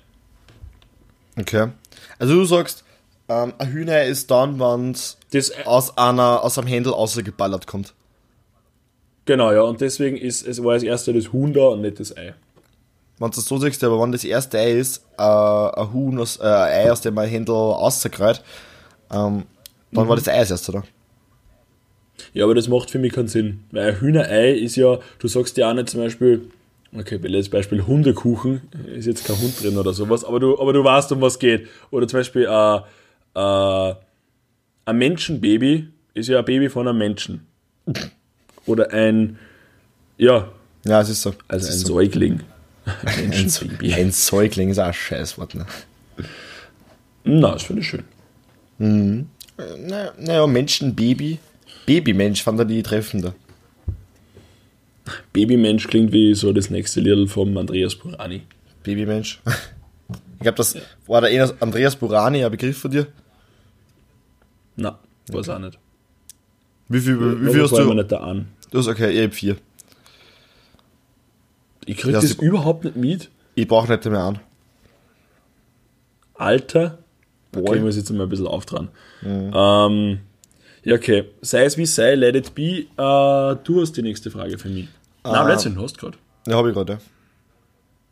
Okay. Also du sagst, ähm, ein Hühnerei ist dann, wenn es aus, einer, aus einem Händel rausgeballert kommt. Genau, ja, und deswegen ist es war das erste das Huhn da und nicht das Ei wenn du das so siehst, aber wenn das erste Ei ist, äh, ein Huhn, aus, äh, ein Ei, aus dem man Händel rausgreift, ähm, dann mhm. war das Ei das erste, oder? Ja, aber das macht für mich keinen Sinn. Weil ein Hühnerei ist ja, du sagst ja auch nicht zum Beispiel, okay, als Beispiel Hundekuchen, ist jetzt kein Hund drin oder sowas, aber du, aber du weißt, um was geht. Oder zum Beispiel äh, äh, ein Menschenbaby ist ja ein Baby von einem Menschen. Oder ein, ja. Ja, es ist so. Also ein so. Menschenbaby. Ein Säugling ist auch ein Scheißwort, ne? Na, das finde ich schön. Mhm. Naja, na Menschenbaby. Babymensch fand er die treffender. Babymensch klingt wie so das nächste Lied vom Andreas Burani. Babymensch. Ich glaube, das war der Andreas Burani ein Begriff von dir? Na, weiß okay. auch nicht. Wie viel, wie viel hast du? Nicht da an. Du hast okay, ich habe vier. Ich krieg das, das überhaupt nicht mit. Ich brauche nicht mehr an. Alter. Boy. Okay, ich muss jetzt mal ein bisschen auftragen. Mhm. Ähm, ja, okay. Sei es wie sei, let it be. Äh, du hast die nächste Frage für mich. Ah. Nein, letztendlich hast du gerade. Ja, habe ich gerade,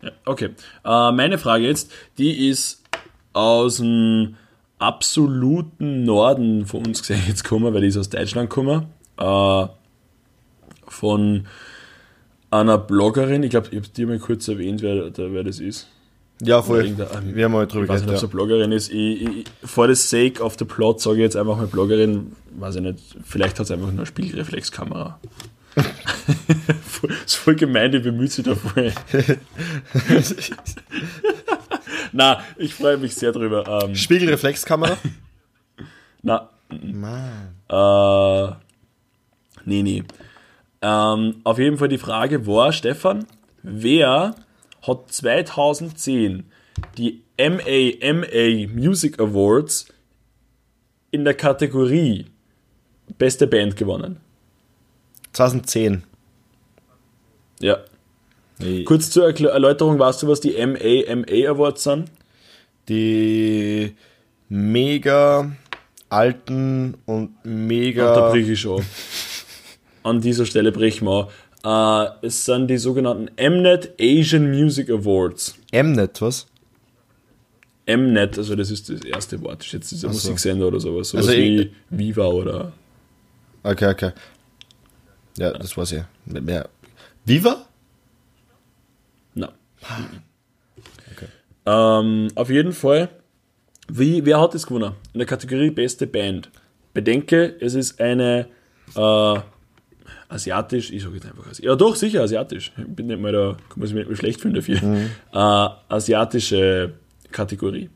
ja. ja. Okay. Äh, meine Frage jetzt, die ist aus dem absoluten Norden von uns gesehen jetzt gekommen, weil die ist aus Deutschland gekommen. Äh, von einer Bloggerin, ich glaube, ich habe dir mal kurz erwähnt, wer, wer das ist. Ja, voll. Wir haben mal drüber geredet. Ich weiß nicht, ob es eine Bloggerin ist. Ich, ich, for the sake of the plot sage ich jetzt einfach mal Bloggerin, weiß ich nicht, vielleicht hat es einfach nur eine Spiegelreflexkamera. das ist voll gemein, die bemüht sich da voll. Na, ich freue mich sehr drüber. Ähm, Spiegelreflexkamera? Na. Mann. Äh, nee, nee. Ähm, auf jeden Fall die Frage war, Stefan, wer hat 2010 die MAMA Music Awards in der Kategorie Beste Band gewonnen? 2010. Ja. Nee. Kurz zur Erläuterung, weißt du, was die MAMA Awards sind? Die mega alten und mega. Und ich schon. an dieser Stelle brechen wir. Äh, es sind die sogenannten Mnet Asian Music Awards. Mnet, was? Mnet, also das ist das erste Wort, das ist jetzt dieser so. Musiksender oder sowas. Sowas also wie Viva oder. Okay, okay. Ja, das war's ja. Mehr Viva? Na. Ähm, auf jeden Fall, wie, wer hat es gewonnen? In der Kategorie Beste Band. Bedenke, es ist eine äh, asiatisch, ich sage jetzt einfach asiatisch. Ja, doch, sicher asiatisch. Ich bin nicht mal da, kann man sich nicht mal schlecht fühlen dafür. Äh, asiatische Kategorie.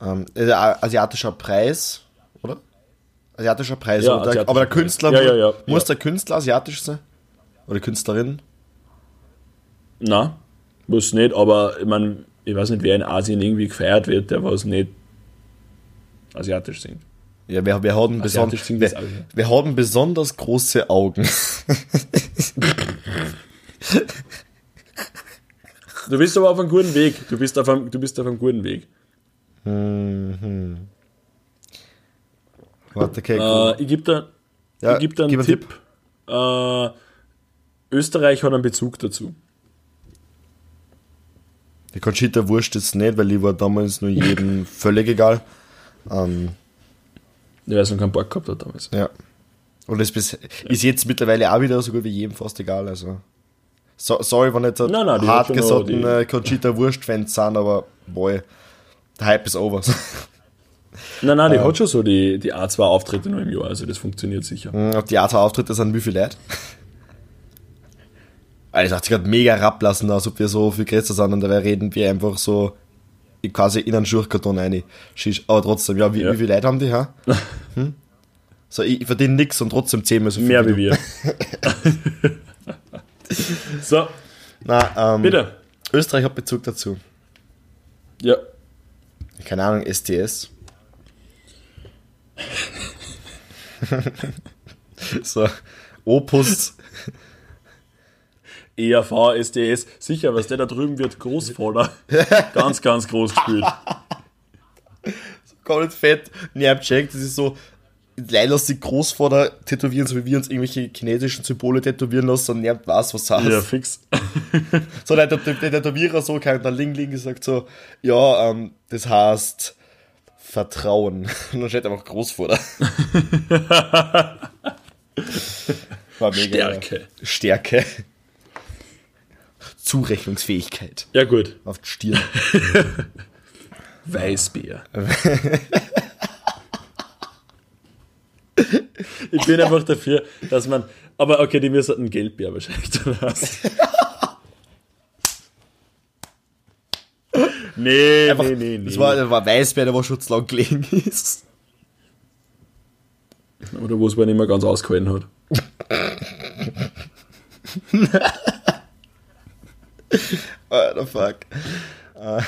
Ähm, äh, asiatischer Preis, oder? Asiatischer Preis, Ja, aber, der, asiatischer aber der Preis. Künstler Ja, ja, ja, muss der Künstler asiatisch sein? Oder Künstlerin? Na, muss nicht, aber ich meine, ich weiß nicht, wer in Asien irgendwie gefeiert wird, der was nicht asiatisch singt. Ja, wir, wir haben, beson wir, wir haben besonders große Augen. Du bist aber auf einem guten Weg. Du bist auf einem, du bist auf einem guten Weg. Warte, okay, Äh, ich gebe da, Ja, ich geb da einen gib einen Tipp. Äh, Österreich hat einen Bezug dazu. Die Conchita Wurst ist nicht, weil die war damals nur jedem völlig egal. Ähm, weil es noch keinen Bock gehabt hat damals. ja. Und ist, bis, ist jetzt mittlerweile auch wieder so gut wie jedem fast egal. Also. So, sorry, wenn nicht so Nein, nein, die hat hart schon noch gesottene die- Conchita Wurst-Fans sind, aber boy, der Hype ist over. Nein, nein, die hat schon so die, die A2-Auftritte nur im Jahr, also das funktioniert sicher. Auf die Art Auftritte sind wie viel Leute? Alter, hat sich gerade mega rablassen, als ob wir so viel größer sind und dabei reden wir einfach so quasi in einen Schurchkarton rein. Schisch. Aber trotzdem, ja, wie, Ja. wie viele Leute haben die, ha? Hm? So, ich, verdiene nix und trotzdem zehnmal so viel. Mehr wie wir. so, Na, ähm, bitte. Österreich hat Bezug dazu. Ja. Keine Ahnung, STS. so, Opus. ERV, SDS, sicher, was der da drüben wird, Großvater. ganz, ganz groß gespielt. komplett fett, nie abcheckt. Das ist so, leider lass die Großvater tätowieren, so wie wir uns irgendwelche chinesischen Symbole tätowieren lassen und weiß, was das heißt. Ja, fix. So, der, der, der Tätowierer so, kein der Ling Ling gesagt so, ja, ähm, das heißt Vertrauen. Und dann steht einfach Großvater. War mega. Stärke. Stärke. Zurechnungsfähigkeit. Ja, gut. Auf die Stirn. Weißbier. ich bin einfach dafür, dass man. Aber okay, die müssen ein Gelbbier wahrscheinlich dann. Nee, Einfach, nee, nee, nee. Das war, das war Weißbär, der war schon zu lang gelegen ist. Oder wo es man nicht mehr ganz ausgehalten hat. Alter, fuck. Äh,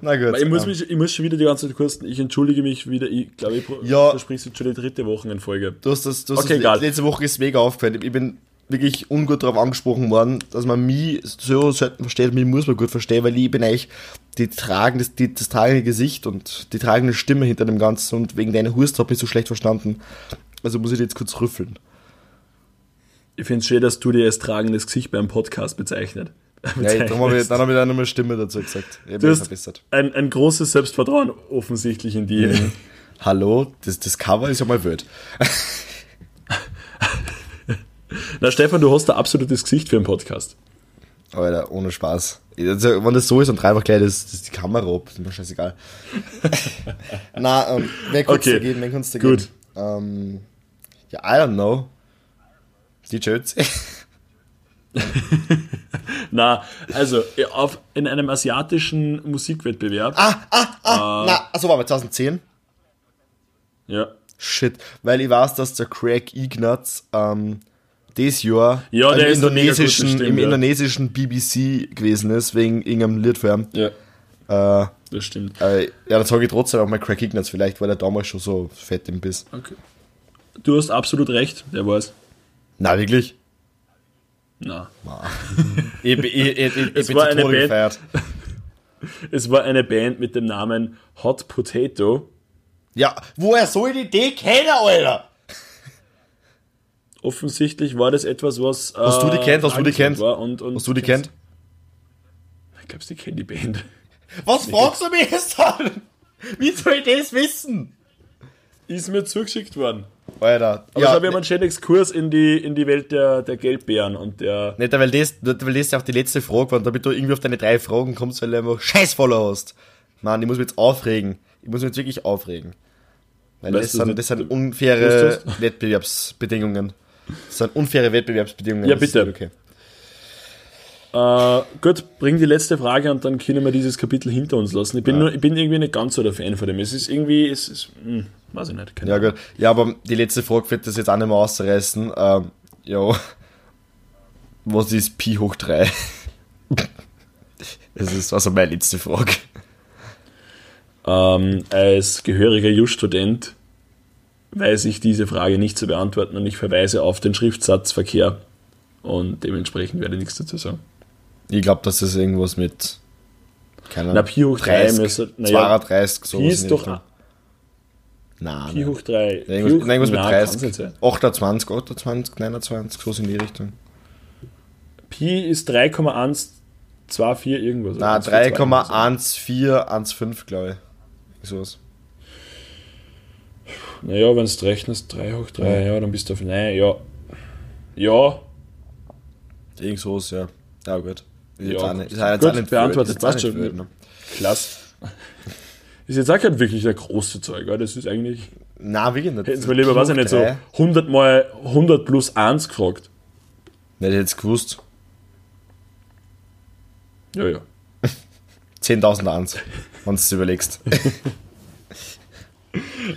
Na gut. Ich muss, mich, ich muss schon wieder die ganze Zeit kurz. Ich entschuldige mich wieder. Ich glaube, ich Ja. versprichst jetzt schon die dritte Woche in Folge. Du hast das, du hast Okay, das letzte Woche ist mega aufgefallen. Ich bin wirklich ungut darauf angesprochen worden, dass man mich so selten versteht. Mich muss man gut verstehen, weil ich bin eigentlich die tragende, die, das tragende Gesicht und die tragende Stimme hinter dem Ganzen und wegen deiner Hust habe ich so schlecht verstanden. Also muss ich jetzt kurz rüffeln. Ich finde es schön, dass du dir als tragendes Gesicht beim Podcast bezeichnet. Ja, darum habe ich, dann habe ich dann nochmal Stimme dazu gesagt. Ich Du hast ein, ein großes Selbstvertrauen offensichtlich in dir. Hallo, das, das Cover ist ja mal wild. Na, Stefan, du hast ein absolutes Gesicht für einen Podcast. Alter, ohne Spaß. Also, wenn das so ist, dann dreh einfach gleich das, das die Kamera ab. Ist mir scheißegal. Na, ähm, wer kann's Okay, da geben? Wen kann's da gut. geben? Ähm, ja, I don't know. DJ Ötzi. Na, also auf, in einem asiatischen Musikwettbewerb. Ah, Na, achso, war mal 2010. Ja. Shit, weil ich weiß, dass der Craig Ignatz ähm, dieses Jahr Ja, im, indonesischen, das stimmt, im ja. indonesischen BBC gewesen ist, wegen irgendeinem Lied für ihn. Ja, Äh, das stimmt. äh, ja, dann sage ich trotzdem auch mal Craig Ignatz, vielleicht war der damals schon so fett im Biss. Okay. Du hast absolut recht, der war's. Na, wirklich? Na. Ich, ich, ich, ich, ich Es bin war zu eine Tode Band- gefeiert. Es war eine Band mit dem Namen Hot Potato. Ja, woher soll die Idee kennen, Alter? Offensichtlich war das etwas, was. Äh, Hast du die kennt? Hast du die kennt? War und, und Hast du die kennt? Ich glaube, die kennen die Band. Was fragst du mich jetzt an? Wie soll ich das wissen? Ist mir zugeschickt worden. Alter. Aber ja, ich habe ja einen schönen Exkurs in die, in die Welt der, der Geldbären und der. Nicht, weil das, weil das ja auch die letzte Frage war, damit du irgendwie auf deine drei Fragen kommst, weil du einfach Scheißvoller hast. Mann, ich muss mich jetzt aufregen. Ich muss mich jetzt wirklich aufregen. Weil das sind, das sind unfaire Wettbewerbsbedingungen. Das sind unfaire Wettbewerbsbedingungen. Ja, bitte. Okay. Uh, gut, bring die letzte Frage und dann können wir dieses Kapitel hinter uns lassen. Ich bin, ja. nur, ich bin irgendwie nicht ganz so der Fan von dem. Es ist irgendwie, es ist, hm, weiß ich nicht. ja, gut. Ja, aber die letzte Frage wird das jetzt auch nicht mehr ausreißen. Ähm, ja, was ist Pi hoch 3? das ist also meine letzte Frage. Ähm, als gehöriger Just-Student weiß ich diese Frage nicht zu beantworten und ich verweise auf den Schriftsatzverkehr und dementsprechend werde ich nichts dazu sagen. Ich glaube, dass das irgendwas mit. Keine Na, Pi hoch 3 müsste. Naja, 32, so. Pi ist doch. Nein. Pi hoch 3. Irgendwas, Pi hoch, irgendwas mit 30. 28, 28, 29, so in die Richtung. Pi ist 3,124 irgendwas. Na, 3,1415, glaube ich. Sowas. Naja, wenn du rechnest, 3 hoch 3, ja. ja, dann bist du auf. Nein, ja. Ja. Irgend sowas, ja. Ja, gut. Ist ja, jetzt ist gut, nicht beantwortet, passt schon. Ne? Klasse. Ist jetzt auch kein wirklich der große Zeug, oder? Das ist eigentlich. Na, wirklich nicht. Hätten sie mir lieber, weiß ich nicht, so 100 mal 100 plus 1 gefragt. Hätte jetzt gewusst? Ja, ja. 10.000 1, wenn du es überlegst.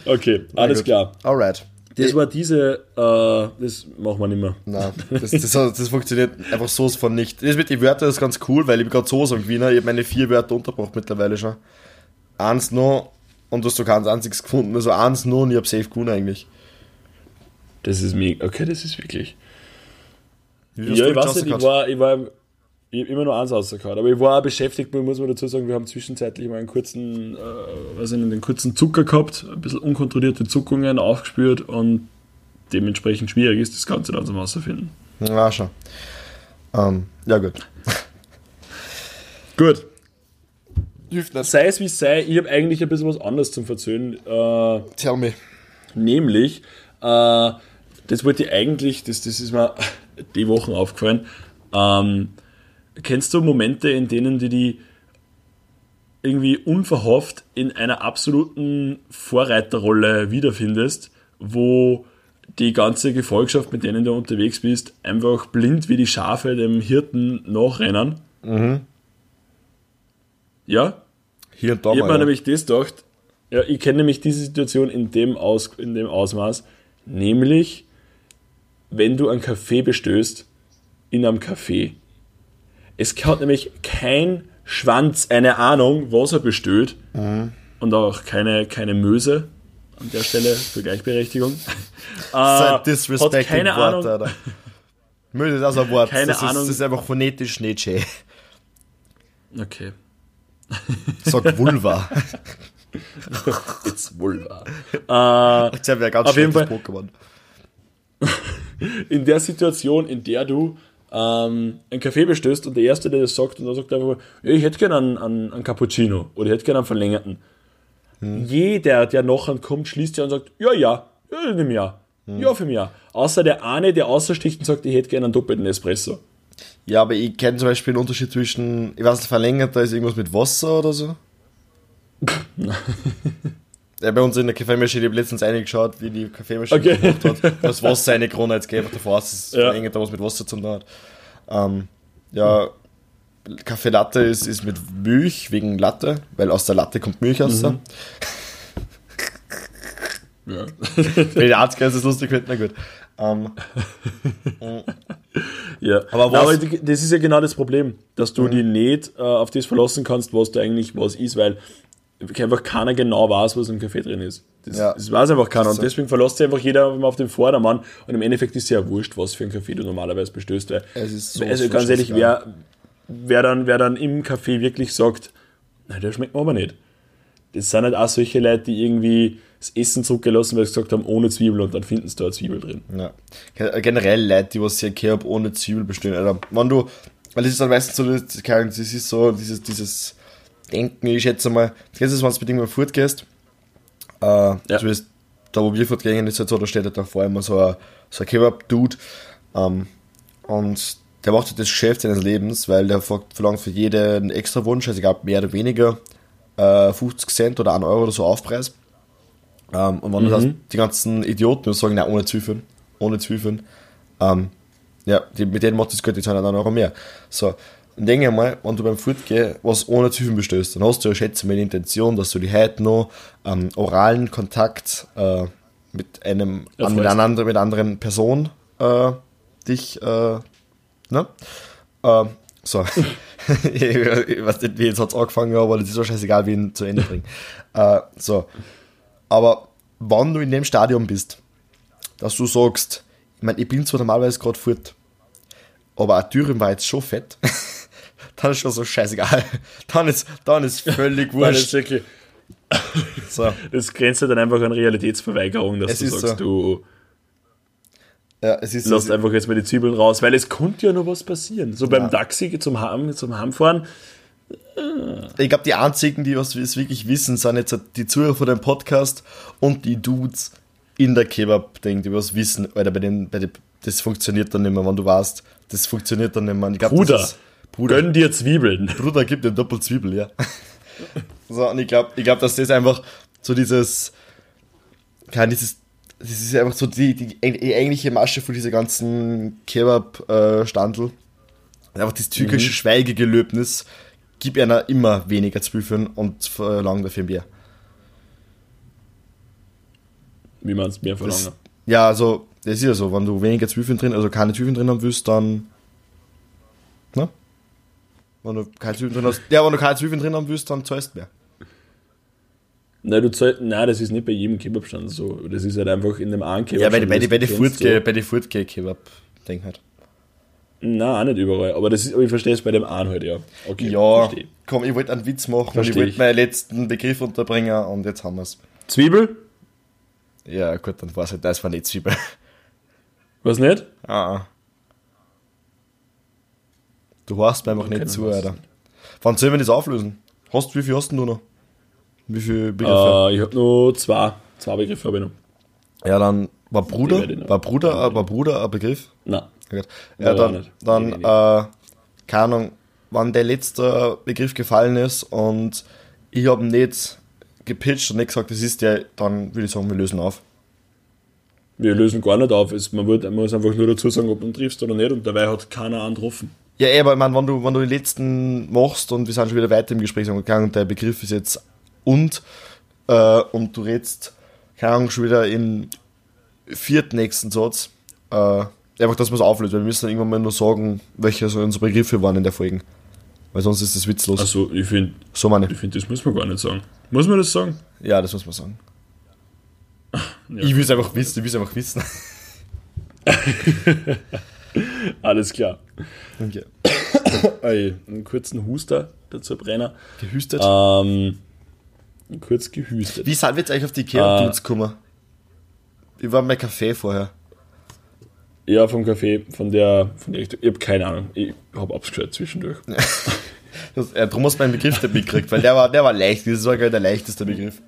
okay, alles klar. Alright. Das war diese, äh, das machen wir nicht mehr. Nein, das, das, das, funktioniert einfach so von nicht. Das mit den Wörtern ist ganz cool, weil ich bin gerade so ein Gewinner, ich habe meine vier Wörter untergebracht mittlerweile schon. Eins noch und du hast du keins einziges gefunden. Also eins noch und ich habe safe gewonnen eigentlich. Das ist mega, okay, das ist wirklich. Ja, ich weiß nicht, ich war, ich war ich immer nur eins rausgehauen. Aber ich war auch beschäftigt, muss man dazu sagen, wir haben zwischenzeitlich mal einen kurzen, äh, weiß nicht, einen kurzen Zucker gehabt, ein bisschen unkontrollierte Zuckungen aufgespürt und dementsprechend schwierig ist, das Ganze dann zum rauszufinden. Ja, schon. Ähm, ja, gut. gut. Sei es wie sei, ich habe eigentlich ein bisschen was anderes zum Verzöhnen. Äh, Tell me. Nämlich, äh, das wollte ich eigentlich, das, das ist mir die Wochen aufgefallen, ähm, Kennst du Momente, in denen du die irgendwie unverhofft in einer absoluten Vorreiterrolle wiederfindest, wo die ganze Gefolgschaft, mit denen du unterwegs bist, einfach blind wie die Schafe dem Hirten nachrennen? Mhm. Ja? Hier und da Ich habe mir ja. nämlich das gedacht, ja, ich kenne nämlich diese Situation in dem, Aus, in dem Ausmaß, nämlich, wenn du einen Kaffee bestößt, in einem Café es hat nämlich kein Schwanz eine Ahnung, was er besteht. Mhm. Und auch keine, keine Möse an der Stelle für Gleichberechtigung. äh, Disrespect keine Wort, Ahnung. Möse ist also ein Wort. Keine das Ahnung. Ist, das ist einfach phonetisch nicht schön. Okay. Sag Vulva. It's Vulva. Äh, Jetzt haben wir ganz Fall. Pokémon. In der Situation, in der du ähm, einen Kaffee bestößt und der Erste, der das sagt, und dann sagt er einfach, ja, ich hätte gerne einen, einen, einen Cappuccino oder ich hätte gerne einen verlängerten. Hm. Jeder, der nachher kommt, schließt ja und sagt, ja, ja, ja, nimm ja. Hm. Ja, für mich. Außer der eine, der außersticht und sagt, ich hätte gerne einen doppelten Espresso. Ja, aber ich kenne zum Beispiel den Unterschied zwischen, ich weiß nicht, verlängert, da ist irgendwas mit Wasser oder so. Ja, bei uns in der Kaffeemaschine, ich habe letztens reingeschaut, wie die Kaffeemaschine okay. gemacht hat. Das Wasser eine Krone jetzt gegeben, davor ist es ja. verlängert, da was mit Wasser zu tun hat. Ähm, ja, Kaffee Latte ist, ist mit Milch wegen Latte, weil aus der Latte kommt Milch raus. Mhm. Ja. Wenn die Arztgrenze lustig wird, na gut. Ähm, ja, aber, was, aber das ist ja genau das Problem, dass du mhm. die nicht äh, auf das verlassen kannst, was da eigentlich was ist, weil einfach keiner genau weiß, was im Kaffee drin ist. Das, ja. das weiß einfach keiner. Und deswegen verlässt sich einfach jeder auf den Vordermann. Und im Endeffekt ist es ja wurscht, was für ein Kaffee du normalerweise bestößt. Weil, so also ganz ehrlich, wer, wer, dann, wer dann im Kaffee wirklich sagt, na, der schmeckt mir aber nicht. Das sind halt auch solche Leute, die irgendwie das Essen zurückgelassen, weil sie gesagt haben, ohne Zwiebel und dann finden sie da eine Zwiebel drin. Ja. Generell Leute, die was sehr Kerb ohne Zwiebel bestehen. Also, wenn du, weil das ist dann meistens so, das ist so dieses, dieses denken, ich schätze mal, das ist, wenn du mit irgendwann fortgehst, äh, ja. du willst da wo wir fortgehen ist halt so, da steht halt da vor allem so ein, so ein Kebab-Dude. Ähm, und der macht halt das Geschäft seines Lebens, weil der verlangt für jeden extra Wunsch, also ich glaube mehr oder weniger, äh, 50 Cent oder 1 Euro oder so Aufpreis. Ähm, und wenn mhm. das die ganzen Idioten sagen, nein, ohne Zweifeln, ohne Zweifeln, ähm, ja, die, mit denen macht das Geld jetzt halt einen Euro mehr. So, und denke mal, wenn du beim Fortgehen was ohne Zweifeln bestößt, dann hast du ja schätze mal die Intention, dass du die heute noch ähm, oralen Kontakt äh, mit einem an, mit, einer anderen, mit anderen Person äh, dich, äh, ne? Äh, so. ich weiß nicht, wie jetzt hat es angefangen, aber das ist auch scheißegal, wie ihn zu Ende bringen. äh, so. Aber wenn du in dem Stadion bist, dass du sagst, ich meine, ich bin zwar normalerweise gerade fort, aber ein Türen war jetzt schon fett, dann ist schon so scheißegal. Dann ist, dann ist völlig wurscht. Das, so. das grenzt dann einfach an Realitätsverweigerung, dass es du sagst, so. du ja, es ist Lass einfach jetzt mal die Zwiebeln raus, weil es konnte ja noch was passieren. So beim ja. Taxi zum, Heim, zum Heimfahren. Ich glaube, die einzigen, die was es wirklich wissen, sind jetzt die Zuhörer von dem Podcast und die Dudes in der Kebab-Ding, die was wissen, Alter, bei den, bei den, das funktioniert dann nicht mehr, wenn du weißt, das funktioniert dann nicht mehr. Glaub, Bruder, ist, Bruder, gönn dir Zwiebeln. Bruder, gib dir Doppelzwiebel, ja. so, und ich glaube, ich glaub, dass das einfach so dieses, kein dieses das ist einfach so die, die, die eigentliche Masche von dieser ganzen Kebab-Standel. einfach das türkische mhm. Schweigegelöbnis gibt einer immer weniger zu prüfen und verlangt dafür mehr. Wie man es mehr verlangen? Ja, also, das ist ja so, wenn du weniger Zwiebeln drin, also keine Zwiebeln drin haben willst, dann. Ne? Wenn du keine Zwiebeln drin hast. Ja, wenn du keine Zwiebeln drin haben willst, dann zahlst du mehr. Nein, du zahl, nein, das ist nicht bei jedem Kebabstand so. Das ist halt einfach in dem einen Kebab. Ja, bei, bei, bei, Furtge, bei den Furtge-Kebab-Ding halt. Nein, auch nicht überall. Aber, das ist, aber ich verstehe es bei dem einen halt, ja. Okay, ja, verstehe. komm, ich wollte einen Witz machen und ich wollte meinen letzten Begriff unterbringen und jetzt haben wir es. Zwiebel? Ja, gut, dann war es halt, das war nicht Zwiebel. Was nicht? Ah. Du hast mir einfach nicht zu, Alter. Wann sollen wir das auflösen? Hast, wie viel hast du noch? Wie viele Begriffe? Uh, ich habe nur zwei. Zwei Begriffe habe ich noch. Ja, dann war Bruder, war Bruder, war Bruder ein Begriff? Nein. Ja, dann, dann äh, keine Ahnung, wann der letzte Begriff gefallen ist und ich habe nicht gepitcht und nicht gesagt, das ist der, dann würde ich sagen, wir lösen auf. Wir lösen gar nicht auf. man, wird, man muss einfach nur dazu sagen, ob du triffst oder nicht und dabei hat keiner angetroffen. Ja, eh, aber ich meine, wenn du, wenn du den letzten machst und wir sind schon wieder weiter im Gespräch gegangen und der Begriff ist jetzt und, äh, und du redest, keine Ahnung, schon wieder im viertnächsten Satz, äh, einfach, dass man es auflöst, weil wir müssen dann irgendwann mal nur sagen, welche so unsere Begriffe waren in der Folge. Weil sonst ist das witzlos. Achso, ich finde, so meine. ich finde, das muss man gar nicht sagen. Muss man das sagen? Ja, das muss man sagen. Ja. Ich will es einfach wissen, ich will es einfach wissen. Alles klar. Okay. Ey, einen kurzen Huster dazu, Brenner. Gehüstet? Ähm, kurz gehüstet. Wie sind wir jetzt eigentlich auf die Kerndudes äh, gekommen? Ich war bei Kaffee vorher. Ja, vom Kaffee, von der, von der ich, ich habe keine Ahnung, ich habe abgeschaut zwischendurch. das, ja, darum hast du meinen Begriff nicht mitgekriegt, weil der war, der war leicht, das war der leichteste Begriff.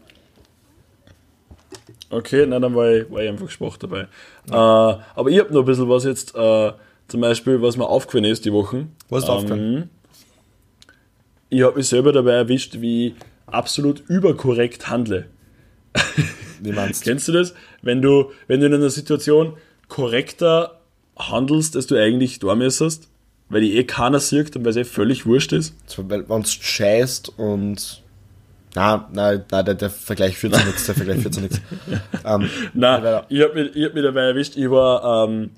Okay, na dann war ich, war ich einfach schwach dabei. Ja. Äh, aber ich habe noch ein bisschen was jetzt, äh, zum Beispiel, was mir aufgefallen ist die Wochen. Was ist ähm, aufgefallen? Ich habe mich selber dabei erwischt, wie absolut überkorrekt handle. Wie meinst du? Kennst du das? Wenn du, wenn du in einer Situation korrekter handelst, als du eigentlich da müsstest, weil die eh keiner sieht und weil es eh völlig wurscht ist. Weil wenn es scheißt und Nein, nein, nein der, der Vergleich führt zu nichts, der Vergleich führt zu nichts. Ähm, nein, ich habe mich, hab mich dabei erwischt, ich war, ähm,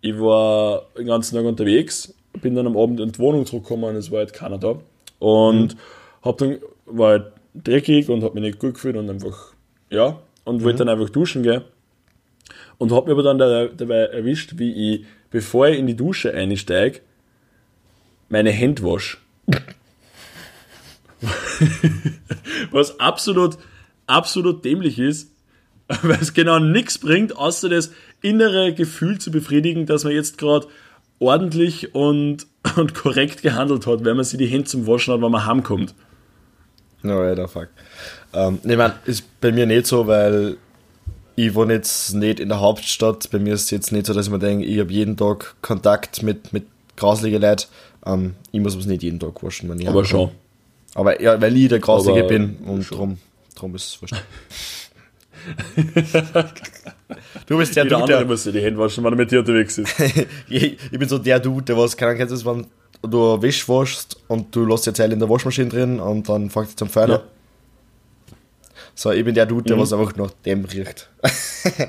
ich war den ganzen Tag unterwegs, bin dann am Abend in die Wohnung zurückgekommen und es war halt keiner da. Und mhm. hab dann war halt dreckig und hat mich nicht gut gefühlt und einfach, ja, und mhm. wollte dann einfach duschen gehen. Und habe mich aber dann dabei erwischt, wie ich, bevor ich in die Dusche einsteige, meine Hände wasche. Was absolut, absolut dämlich ist, weil es genau nichts bringt, außer das innere Gefühl zu befriedigen, dass man jetzt gerade ordentlich und, und korrekt gehandelt hat, wenn man sich die Hände zum Waschen hat, wenn man heimkommt. No, Alter, fuck. Ähm, ich meine, ist bei mir nicht so, weil ich wohne jetzt nicht in der Hauptstadt. Bei mir ist es jetzt nicht so, dass ich mir denke, ich habe jeden Tag Kontakt mit, mit grausligen Leuten. Ähm, ich muss es nicht jeden Tag waschen, wenn ich Aber schon. Aber ja, weil ich der Grauslige Aber bin und schon. drum, drum ist es wurscht. du bist der Jeder Dude, der, muss die Hände waschen, wenn er mit dir unterwegs ist. ich, ich bin so der Dude, der was, keine Ahnung, kennst du wenn du Wäsche waschst und du lässt jetzt Teil in der Waschmaschine drin und dann fängt es zum Föhnen. Ja. So, ich bin der Dude, der Mhm. was einfach nach dem riecht.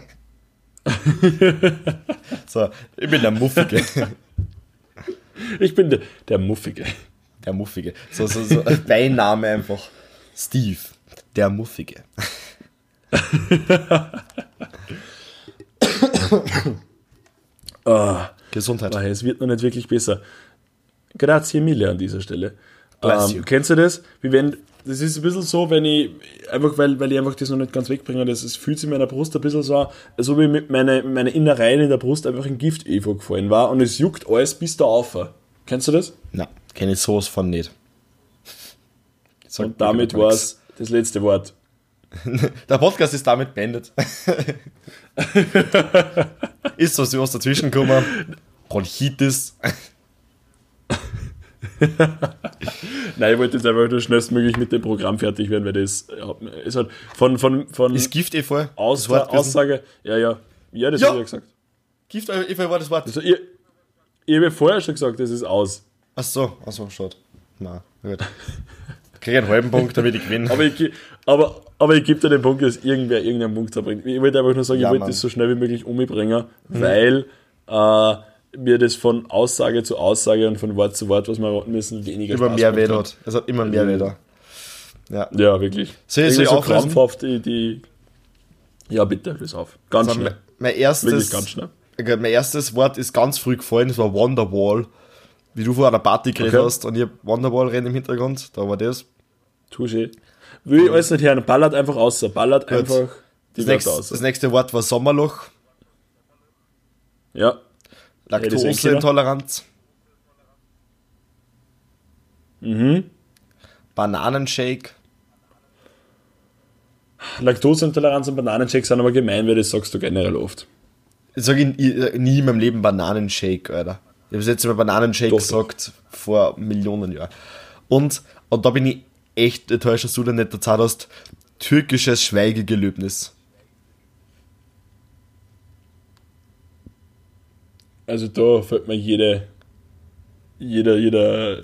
so, ich bin der Muffige. Ich bin der, der Muffige. Der Muffige. So, so, so ein Beiname einfach. Steve, der Muffige. Ah, Gesundheit. Nein, es wird noch nicht wirklich besser. Grazie mille an dieser Stelle. Ähm, kennst du das? Wie wenn, das ist ein bisschen so, wenn ich, einfach weil, weil ich einfach das noch nicht ganz wegbringe, das, es fühlt sich in meiner Brust ein bisschen so ob ich mit meine, meine Innereien in der Brust einfach in gift evo gefallen war und es juckt alles bis da auf. Kennst du das? Na, kenne ich sowas von nicht. Und damit war es das letzte Wort. Der Podcast ist damit beendet. ist so, was dazwischen gekommen. Bronchitis. Nein, ich wollte jetzt einfach nur schnellstmöglich mit dem Programm fertig werden, weil das es hat von, von, von Ist Gift eh voll? Aus? Aussage, ja, ja, ja, das Ja. habe ich ja gesagt. Gift eh voll war das Wort. Also, ich, ich habe vorher schon gesagt, das ist aus. Ach so, ach so, schaut. Na, gut. Kriege einen halben Punkt, damit ich gewinne. Aber ich, aber, aber ich gebe dir den Punkt, dass irgendwer irgendeinen Punkt zerbringt. Ich wollte einfach nur sagen, Ja, ich wollte das so schnell wie möglich umbringen, weil äh, mir das von Aussage zu Aussage und von Wort zu Wort, was wir raten müssen, weniger immer Spaß mehr hat. Es hat immer mehr Mhm. Wert. Ja. Ja, wirklich. Soll ich- Irgendwie soll ich so auflösen? krampfhaft die, die. Ja, bitte, löse auf. Ganz Also schnell. mein, erstes. Wirklich ganz schnell. Mein erstes Wort ist ganz früh gefallen, das war Wonderwall. Wie du vor einer Party geredet Okay. hast und ich Wonderwall rennen im Hintergrund, da war das. Touché. Will ich alles nicht hören. Ballert einfach außer. Ballert einfach die Das Wörter nächste, außer. das nächste Wort war Sommerloch, Ja. Laktoseintoleranz, Mhm. Bananenshake, Laktoseintoleranz und Bananenshakes sind aber gemein, weil das sagst du generell oft. ich sage nie in meinem Leben Bananenshake, Alter. Ich habe letzte Mal Bananenshake Doch, gesagt vor Millionen Jahren. Und, und da bin ich echt enttäuscht, dass du da nicht dazu hast, türkisches Schweigegelöbnis. Also da fällt mir jede, jeder, jeder,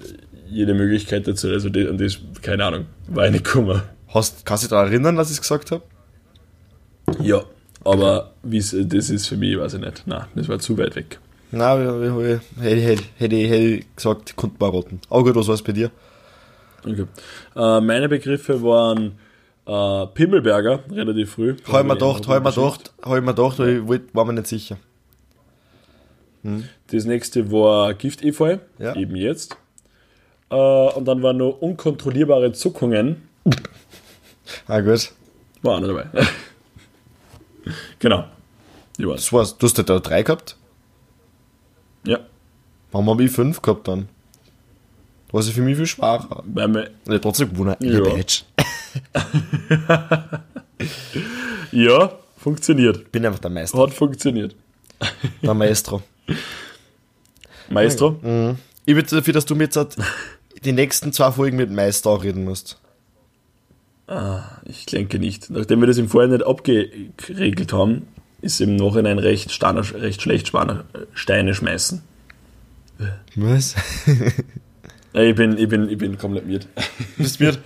jede Möglichkeit dazu. Also die, an das, keine Ahnung, war ich nicht gekommen. Hast, kannst du dich daran erinnern, dass ich es gesagt habe? Ja. Aber das ist für mich, weiß ich nicht. Nein, das war zu weit weg. Na, hätte, ich gesagt, konnte man roten. Aber gut, was war es bei dir? Okay. Äh, meine Begriffe waren äh, Pimmelberger, relativ früh. Habe ich mir gedacht, habe ich mir gedacht, ich mir gedacht, weil ich war mir nicht sicher. Das nächste war Gift-Efeu, Ja. eben jetzt. Äh, und dann waren nur unkontrollierbare Zuckungen. Ah, gut. War auch noch dabei. genau. Das war's. Du hast ja da drei gehabt? Ja. Warum habe ich fünf gehabt dann? Du hast ja für mich viel schwerer. Weil ich trotzdem gewonnen. Ja. Ja. Ja, funktioniert. Bin einfach der Meister. Hat funktioniert. Der Maestro. Maestro? Ich bitte dafür, dass du mir jetzt halt die nächsten zwei Folgen mit Meister reden musst. Ich denke nicht. Nachdem wir das im Vorhinein nicht abgeregelt haben, ist im Nachhinein recht, Steine, recht schlecht Spanner, Steine schmeißen. Was? Äh, Ich bin, ich bin, ich bin komplett miert. bist mir,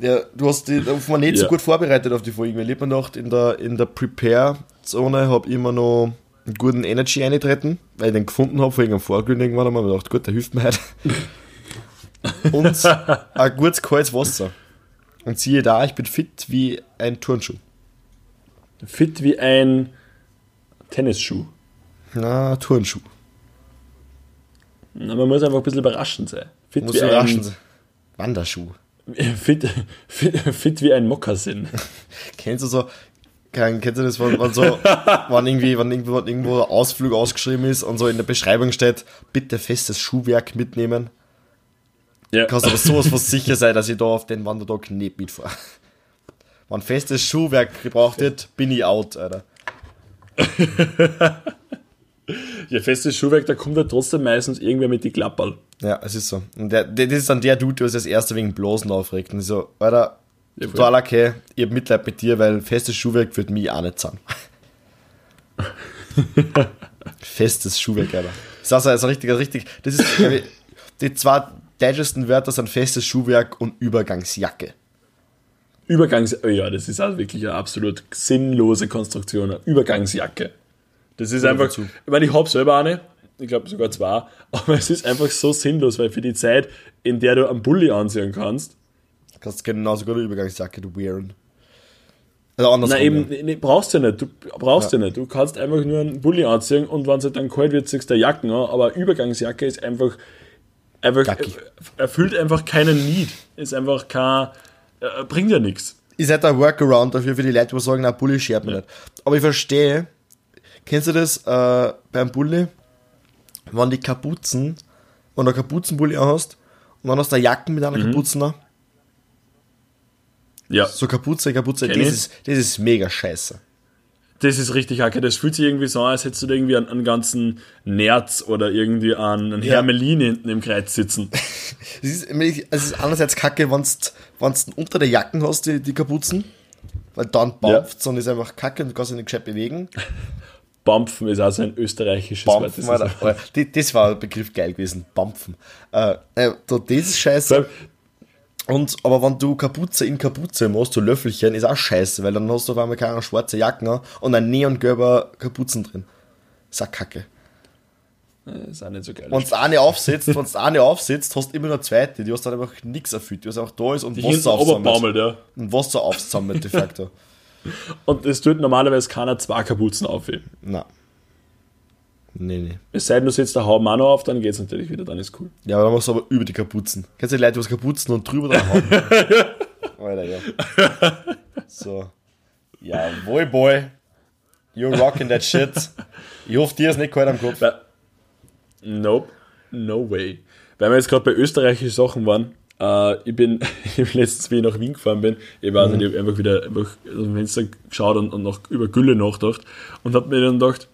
ja, du hast dich offenbar nicht so Ja. gut vorbereitet auf die Folgen. Weil ich hab mir gedacht, in der, in der Prepare-Zone habe ich immer noch einen guten Energy eingetreten, weil ich den gefunden habe, vor irgendeinem Vorglühen irgendwann einmal. Ich gedacht, gut, der hilft mir halt. Und ein gutes kaltes Wasser. Und siehe da, ich bin fit wie ein Turnschuh. Fit wie ein Tennisschuh. Na, Turnschuh. Na, Man muss einfach ein bisschen überraschend sein. Fit Muss wie überraschen ein, sein. Wanderschuh. fit, fit, fit wie ein Mokassin. Kennst du so, kein, kennst du das, wenn, wenn so, wenn irgendwie, wenn irgendwo, wenn irgendwo ein Ausflug ausgeschrieben ist und so in der Beschreibung steht, bitte festes Schuhwerk mitnehmen. Ja. Kannst aber sowas von sicher sein, dass ich da auf den Wandertag nicht mitfahre. Wenn festes Schuhwerk gebraucht wird, bin ich out, Alter. Ja, festes Schuhwerk, da kommt halt trotzdem meistens irgendwer mit die Klapperl. Ja, es ist so. Und der, das ist dann der Dude, der sich als erster wegen Blosen aufregt. Und ich so, Alter, Ja, total okay, ich hab Mitleid mit dir, weil festes Schuhwerk wird mich auch nicht zahlen. festes Schuhwerk, Alter. Das ist also, also richtig, richtig, das ist, ich, die zwei deutschesten Wörter sind festes Schuhwerk und Übergangsjacke. Übergangs... Oh ja, das ist halt wirklich eine absolut sinnlose Konstruktion. Eine Übergangsjacke. Das ist einfach... Ich meine, ich habe selber eine. Ich glaube sogar zwei. Aber es ist einfach so sinnlos, weil für die Zeit, in der du einen Bulli anziehen kannst, kannst genauso gut eine Übergangsjacke, du wehren. Also andersrum. Na eben, ja. nee, brauchst du nicht. Du brauchst ja. nicht. Du kannst einfach nur einen Bulli anziehen und wenn es halt dann kalt wird, ziehst du eine Jacken an. Aber eine Übergangsjacke ist einfach, einfach Gackig. erfüllt einfach keinen Need. Ist einfach kein, äh, bringt ja nichts. Ist halt ein Workaround dafür für die Leute, die sagen, na, Bulli schert mir nicht. Aber ich verstehe, kennst du das äh, beim Bulli, wenn die Kapuzen, wenn du einen Kapuzenbulli anhast und dann hast du eine Jacken mit einer Kapuze an, Ja, so Kapuze, Kapuze, das ist, das ist mega scheiße. das ist richtig hacke. Das fühlt sich irgendwie so an, als hättest du irgendwie einen, einen ganzen Nerz oder irgendwie einen, einen Ja. Hermelin hinten im Kreuz sitzen. Es ist, es ist einerseits kacke, wenn du unter der Jacken hast, die, die Kapuzen, weil dann bampft und ist einfach kacke und du kannst dich nicht gescheit bewegen. Bampfen ist also ein österreichisches Wort. Bampfen, Das Alter. Alter, die- das war ein Begriff geil gewesen. Bampfen. Äh, äh, da, das ist scheiße. Und, aber wenn du Kapuze in Kapuze machst, so Löffelchen, ist auch scheiße, weil dann hast du auf einmal keine schwarze Jacken und ein neongelber Kapuzen drin. Ist auch kacke. Das ist auch nicht so geil. Wenn du eine aufsetzt, wenn du eine aufsetzt, hast du immer eine zweite, die hast dann einfach nichts erfüllt, die was einfach da ist und die Wasser aufsammelt. ja. Und Wasser aufsammelt, de facto. Und es tut normalerweise keiner zwei Kapuzen aufheben. Na. Nee, nee. Es sei denn, du setzt der Haube auch noch auf, dann geht's natürlich wieder, dann ist cool. Ja, aber dann machst du aber über die Kapuzen. Kennst du die Leute, die was Kapuzen und drüber dann haben? Alter, ja. So. Jawohl, Boy. You're rocking that shit. Ich hoffe, dir ist nicht kalt am Kopf. Nope, no way. Weil wir jetzt gerade bei österreichischen Sachen waren, äh, ich bin ich letztens, wie ich nach Wien gefahren bin, ich weiß nicht, ich habe einfach wieder einfach aus dem Fenster geschaut und, und noch über Gülle nachgedacht und habe mir dann gedacht,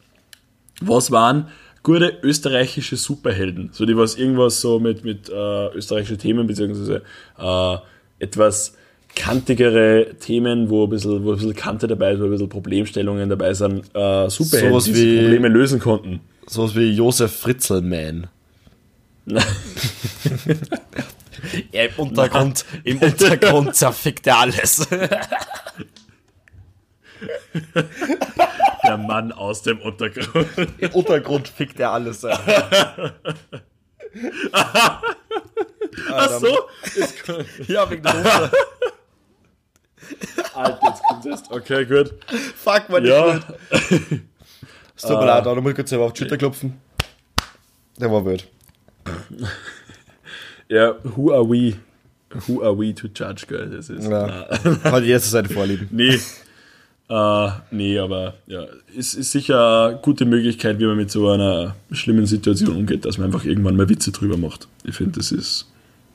was waren gute österreichische Superhelden? So die was irgendwas so mit, mit äh, österreichischen Themen, beziehungsweise äh, etwas kantigere Themen, wo ein bisschen, wo ein bisschen Kante dabei ist, wo ein bisschen Problemstellungen dabei sind, äh, Superhelden, Sowas die wie- Probleme lösen konnten. Sowas wie Josef Fritzelman. Ja, im Untergrund, im Untergrund zerfickt er alles. Der Mann aus dem Untergrund. Im Untergrund fickt er alles. Alter. Ach so? Ja, wegen der Unter Alter, jetzt kommt erst. Okay, gut. Fuck, man, Ja, nicht gut. Es tut mir leid, aber da muss ich kurz selber auf die Schulter klopfen. Der war wild. ja, who are we? Who are we to judge, gell? Das ist. Ja. Hat jeder seine Vorlieben. nee. Äh, nee, aber ja, ist, ist sicher eine gute Möglichkeit, wie man mit so einer schlimmen Situation umgeht, dass man einfach irgendwann mal Witze drüber macht. Ich finde, das ist,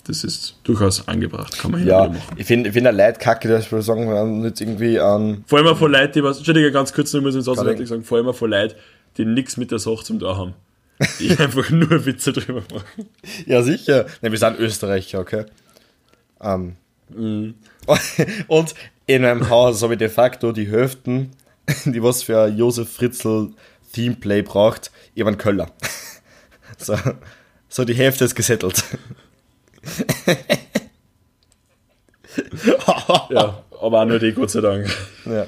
das ist durchaus angebracht. Kann man Ja, machen. ich finde find Leid kacke, dass wir sagen, wir haben jetzt irgendwie an. Vor allem von Leuten, die was, Entschuldige, ganz kurz muss jetzt Gar ausdrücklich nicht. sagen, vor allem von Leuten, die nichts mit der Sache zum da haben. Die einfach nur Witze drüber machen. Ja, sicher. Ne, wir sind Österreicher, okay? Ähm. Und in meinem Haus habe ich de facto die Hälften, die was für ein Josef Fritzl Themeplay braucht, ich einen Köller. So, so die Hälfte ist gesettelt. Ja, aber auch nur die, Gott sei Dank. ja.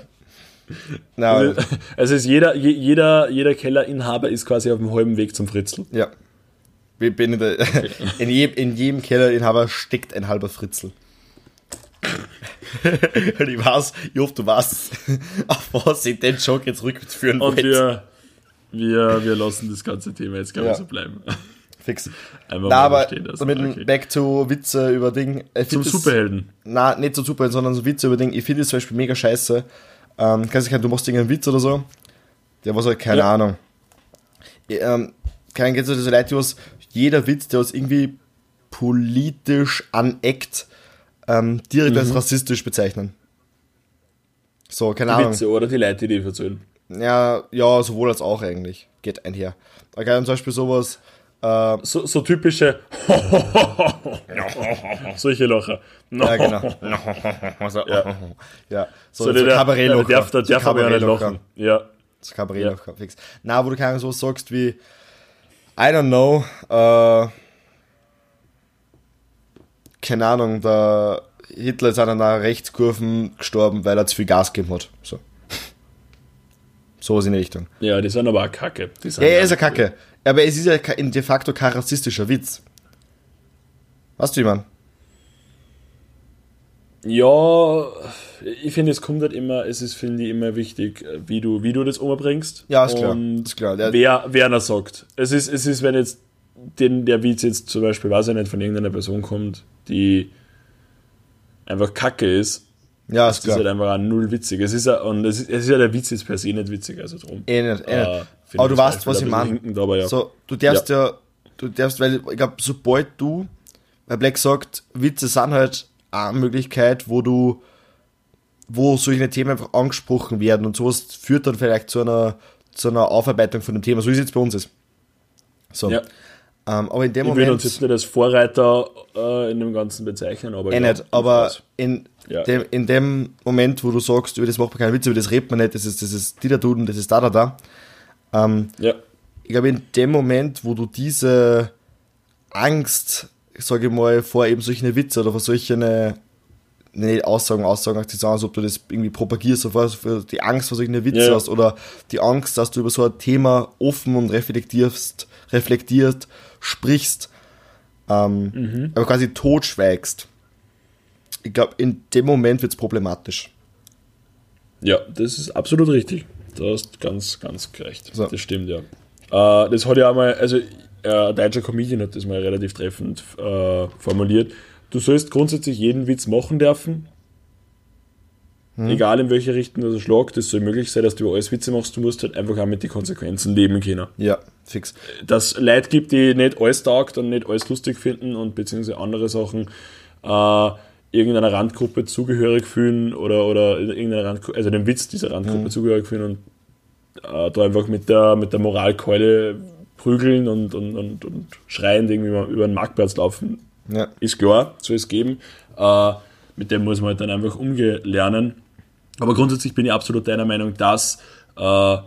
Na, Also ist jeder, je, jeder, jeder Kellerinhaber ist quasi auf dem halben Weg zum Fritzl. ja. In, der, in, jedem, in jedem Kellerinhaber steckt ein halber Fritzl. Und ich weiß, ich hoffe, du weißt, auf was ich den Joke jetzt rückführen Und wollte. wir, wir, wir lassen das ganze Thema jetzt, glaube ich, Ja. so bleiben. Fix. Einfach Na, aber stehen lassen. damit Okay. back to Witze über Ding. Ich Zum das- Superhelden. Na, nicht zum Superhelden, sondern so Witze über Ding. Ich finde das zum Beispiel mega scheiße. Ähm, kannst du du machst irgendeinen Witz oder so. Der was halt, keine Ja. Ahnung. Ähm, kein kennst du diese Leute, die was jeder Witz, der was irgendwie politisch aneckt, ähm, direkt Mhm. als rassistisch bezeichnen. So, keine Die Ahnung. Witze oder die Leute, die erzählen. Ja, ja, sowohl als auch eigentlich. Geht einher. Okay, und zum Beispiel sowas. Äh, So, so typische solche Lacher. ja, genau. so, Ja. ja. So, So, so Kabarettlocher. der darf, der So darf aber ja nicht lachen. Ja. Das Kabarettlocher, fix. Na, wo du keine so sagst wie, I don't know, äh, keine Ahnung, der Hitler ist an einer Rechtskurven gestorben, weil er zu viel Gas gegeben hat. So. Sowas in die Richtung. ja, die sind aber auch kacke. Die Ja, er ist ja kacke. Aber es ist ja de facto kein rassistischer Witz. Weißt du, wie man? Ja, ich finde, es kommt halt immer, es ist, finde ich, immer wichtig, wie du, wie du das umbringst. Ja, ist klar. Und Ist klar. Wer, wer er sagt. Es ist, es ist, wenn jetzt den, der Witz jetzt zum Beispiel, weiß ich nicht, von irgendeiner Person kommt, die einfach kacke ist, ja, das ist ist halt einfach null witzig. Es ist ja, und es ist, es ist ja der Witz jetzt per se nicht witzig, also drum. Eh nicht, eh Äh, nicht. finde Aber du weißt, was ich meine. ja. So, du darfst ja. du darfst, weil ich glaube, sobald du, weil Black sagt, Witze sind halt eine Möglichkeit, wo du, wo solche Themen einfach angesprochen werden und sowas führt dann vielleicht zu einer, zu einer Aufarbeitung von dem Thema, so wie es jetzt bei uns ist. So. Ja. Ähm, aber in dem Ich will Moment. uns jetzt nicht als Vorreiter äh, in dem Ganzen bezeichnen, aber. Eh ja, nicht, aber in, Ja. dem, in dem Moment, wo du sagst, über das macht man keine Witze, über das redet man nicht, das ist, das ist die da tun, das ist da da da. Ähm, Ja, ich glaube, in dem Moment, wo du diese Angst, sage ich mal, vor eben solchen Witze oder vor solchen, äh, nicht Aussagen, Aussagen, die sagen, als ob du das irgendwie propagierst, oder für die Angst vor solchen Witze Ja, ja. hast oder die Angst, dass du über so ein Thema offen und reflektierst, reflektiert, sprichst, ähm, Mhm. aber quasi totschweigst. Ich glaube, in dem Moment wird es problematisch. ja, das ist absolut richtig. Du hast ganz, ganz recht. So. Das stimmt, ja. Äh, das hat ja einmal, also äh, ein deutscher Comedian hat das mal relativ treffend äh, formuliert. Du sollst grundsätzlich jeden Witz machen dürfen. Hm. Egal in welche Richtung das schlagt, das soll möglich sein, dass du über alles Witze machst, du musst halt einfach auch mit den Konsequenzen leben können. Ja, fix. dass es Leute gibt, die nicht alles taugt und nicht alles lustig finden und beziehungsweise andere Sachen äh, irgendeiner Randgruppe zugehörig fühlen oder, oder irgendeiner Randgruppe, also dem Witz dieser Randgruppe zugehörig fühlen und äh, da einfach mit der, mit der Moralkeule prügeln und, und, und, und schreiend irgendwie über den Marktplatz laufen, Ja. ist klar, soll es geben. Äh, mit dem muss man halt dann einfach umgehen lernen. Aber grundsätzlich bin ich absolut deiner Meinung, dass äh,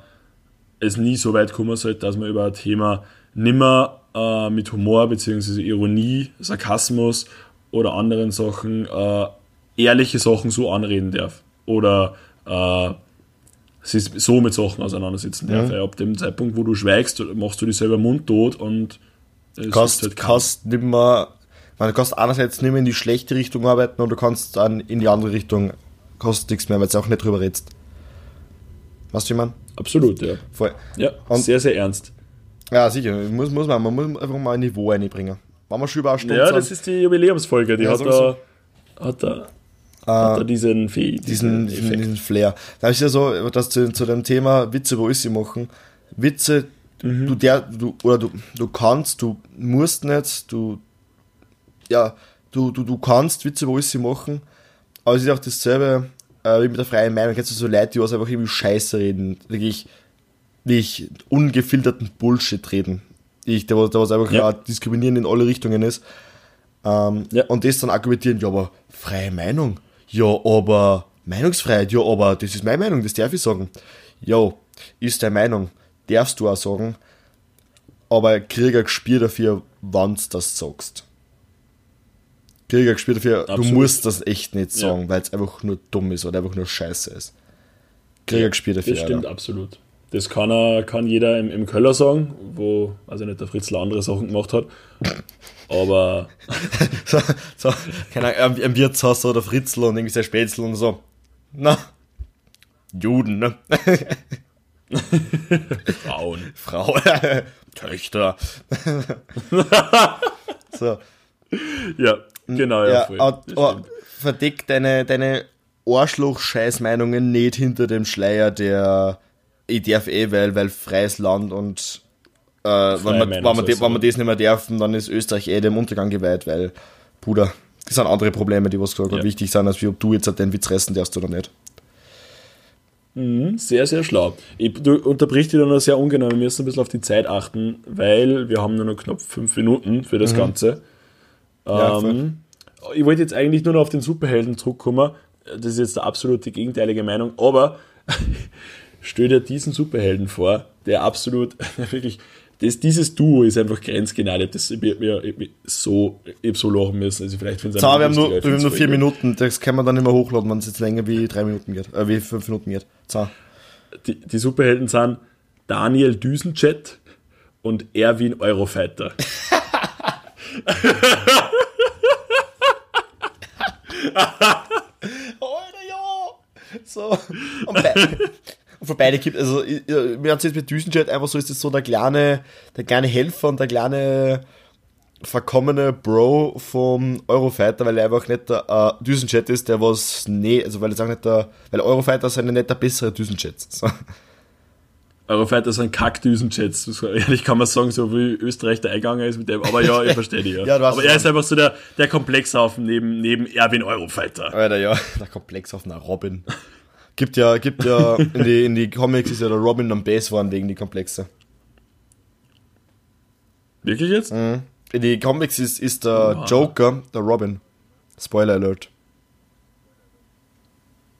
es nie so weit kommen sollte, dass man über ein Thema nimmer äh, mit Humor bzw. Ironie, Sarkasmus oder anderen Sachen äh, ehrliche Sachen so anreden darf. Oder äh, sich so mit Sachen auseinandersetzen darf. Weil ab dem Zeitpunkt, wo du schweigst, machst du dich selber mundtot und es kannst, ist halt kannst nimmer, man, du kannst einerseits nicht mehr in die schlechte Richtung arbeiten und du kannst dann in die andere Richtung, kannst nichts mehr, weil du auch nicht drüber redest. Weißt du, wie man? Absolut, ja. Voll. Ja, Und- sehr, sehr ernst. Ja, sicher, muss, muss man, man muss einfach mal ein Niveau einbringen. Wenn wir schon über eine Stunde Ja, sind, das ist die Jubiläumsfolge, die Ja, hat, da, hat, da, hat da diesen, diesen, diesen, diesen Flair. Da ist ja so, dass zu, zu dem Thema Witze, wo ist sie machen, Witze, du, der, du, oder du, du kannst, du musst nicht, du, ja, du, du, du kannst Witze, wo ist sie machen, aber es ist auch dasselbe, äh, wie mit der freien Meinung. Kennst du so Leute, die was einfach irgendwie Scheiße reden, wirklich, wirklich ungefilterten Bullshit reden. Ich, der, was- der was einfach Ja. diskriminierend in alle Richtungen ist. Ähm, Ja. Und das dann argumentieren, ja, aber freie Meinung. Ja, aber Meinungsfreiheit, ja, aber das ist meine Meinung, das darf ich sagen. Ja, ist deine Meinung, darfst du auch sagen, aber krieg ein Gespür dafür, wann du das sagst. Krieg ein Gespür dafür, du Absolut. musst das echt nicht Ja. sagen, weil es einfach nur dumm ist oder einfach nur scheiße ist. Krieg ein Gespür dafür. Das stimmt Alter. absolut. Das kann, er, kann jeder im, im Köller sagen, wo, also nicht der Fritzl andere Sachen gemacht hat. Aber So, so keine Ahnung, am- Wirtshaus oder Fritzl und irgendwie sein Spätzl und so. Na, Juden, ne? Frauen. Frau, Töchter. so, Ja, genau, ja, ja, aber stimmt. verdeck deine, deine Arschloch-Scheiß-Meinungen nicht hinter dem Schleier der ich darf eh, weil, weil freies Land und äh, wenn, man, wenn, man, de- wenn man das nicht mehr dürfen, dann ist Österreich eh dem Untergang geweiht, weil, Bruder, das sind andere Probleme, die was gesagt Ja. wichtig sind, als wie ob du jetzt den Witz reißen darfst oder nicht. Mhm, sehr, sehr schlau. Ich, du unterbrichst dich dann noch sehr ungenau. Wir müssen ein bisschen auf die Zeit achten, weil wir haben nur noch knapp fünf Minuten für das Ganze. Ja, ähm, ich wollte jetzt eigentlich nur noch auf den Superhelden zurückkommen. Das ist jetzt der absolute gegenteilige Meinung, aber stell dir diesen Superhelden vor, der absolut, wirklich, das, dieses Duo ist einfach grenzgenau. Das wird mir ich hab so, ich so lachen müssen. Also vielleicht So, wir haben nur, wir haben nur vier Minuten, das kann man dann immer hochladen, wenn es jetzt länger wie drei Minuten geht, äh, wie fünf Minuten geht. So. Die, die Superhelden sind Daniel Düsenjet und Erwin Eurofighter. Alter, ja! So. Und, bei, und für beide gibt also ich- ich- mir hat jetzt mit Düsenjet einfach so, ist das so der kleine, der kleine Helfer und der kleine verkommene Bro vom Eurofighter, weil er einfach nicht der äh, Düsenjet ist, der was, nee, also weil ich sage nicht der, weil Eurofighter sind nicht der bessere Düsenjet. So. Eurofighter sind Kackdüsenjets. Ehrlich kann man sagen, so wie Österreich der Einganger ist mit dem. Aber ja, ich verstehe dich. Ja. Ja, Aber er ist einfach so der, der Komplexhaufen neben, neben Erwin Eurofighter. Alter, ja, der Komplex auf einer Robin. Gibt ja, gibt ja, in die, in die Comics ist ja der Robin am Base worden wegen die Komplexe. Wirklich jetzt? In die Comics ist, ist der Joker der Robin. Spoiler Alert.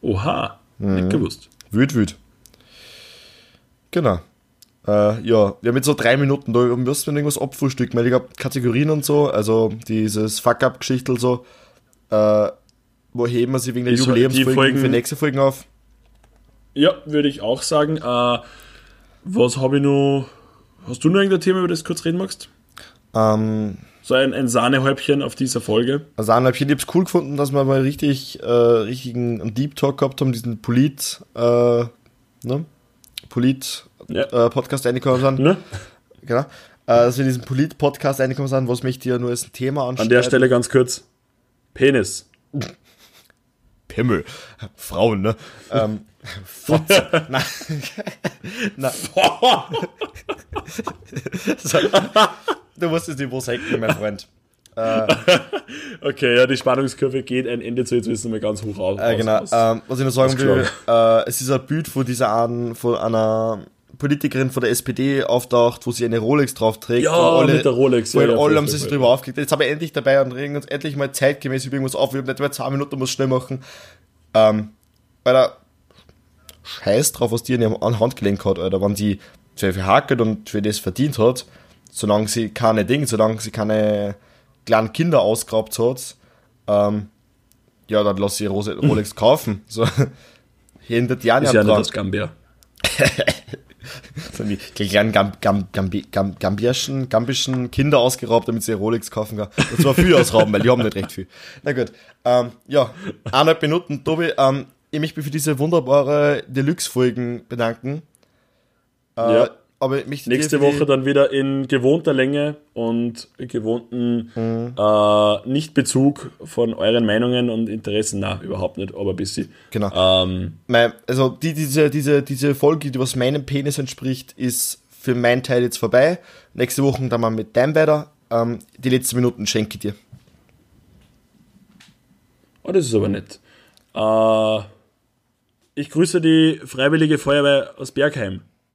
Oha, Mhm. nicht gewusst. Wüt, wüt. Genau. Äh, ja, wir haben jetzt so drei Minuten, da müssen wir irgendwas abfrühstücken, weil ich glaube, Kategorien und so, also dieses Fuck-Up-Geschichtel so, äh, wo heben wir sie wegen der Jubiläumsfolgen Folgen- für nächste Folgen auf? Ja, würde ich auch sagen. Äh, was habe ich noch? Hast du noch irgendein Thema, über das du kurz reden magst? Ähm, So ein, ein Sahnehäubchen auf dieser Folge. Also Anhalbchen, ich hab's cool gefunden, dass wir mal richtig, äh, richtigen Deep Talk gehabt haben, diesen Polit, äh, ne? Polit, Ja. Podcast reingekommen sind. Ne? Genau. Äh, dass wir in diesen Polit-Podcast reingekommen sind, was möchte ich ja nur als ein Thema An anstellen. der Stelle ganz kurz. Penis. Pimmel. Frauen, ne? ähm, Fotze. Nein. Nein. so. Du musst das Niveau senken, mein Freund. Okay, ja, die Spannungskurve geht ein Ende zu, jetzt müssen wir ganz hoch raus. Äh, genau. raus. Ähm, was ich noch sagen will, äh, es ist ein Bild von dieser Art, von einer Politikerin von der SPD auftaucht, wo sie eine Rolex drauf trägt. Ja, wo mit der Rolex, Wo ja, alle haben sich voll. drüber aufgeregt. Jetzt habe ich endlich dabei und regen uns endlich mal zeitgemäß über irgendwas auf. Wir haben nicht mehr zwei Minuten, muss schnell machen. Ähm, Alter, scheiß drauf, was die in ihrem an Handgelenk hat, Alter. Wenn sie für verhakelt und für das verdient hat, solange sie keine Dinge, solange sie keine kleinen Kinder ausgeraubt hat, ähm, ja, dann lass sie Rose- Rolex kaufen. So, hindert ja ist nicht ja nicht das Gambia. So die kleinen Gam Gam Gambi Gam gambischen, gambischen Kinder ausgeraubt, damit sie Rolex kaufen kann. Und zwar viel ausrauben, weil die haben nicht recht viel. Na gut. Ähm, ja, eineinhalb Minuten. Tobi, ähm, ich möchte mich für diese wunderbare Deluxe-Folgen bedanken. Äh, Ja. Aber ich möchte Nächste Woche dann wieder in gewohnter Länge und gewohnten Mhm. äh, Nicht-Bezug von euren Meinungen und Interessen. Na, überhaupt nicht, aber ein bisschen. Genau. Ähm, mein, also die, diese, diese, diese Folge, die was meinem Penis entspricht, ist für meinen Teil jetzt vorbei. Nächste Woche dann mal mit deinem weiter. Ähm, die letzten Minuten schenke ich dir. oh, das ist aber nett. Äh, ich grüße die Freiwillige Feuerwehr aus Bergheim.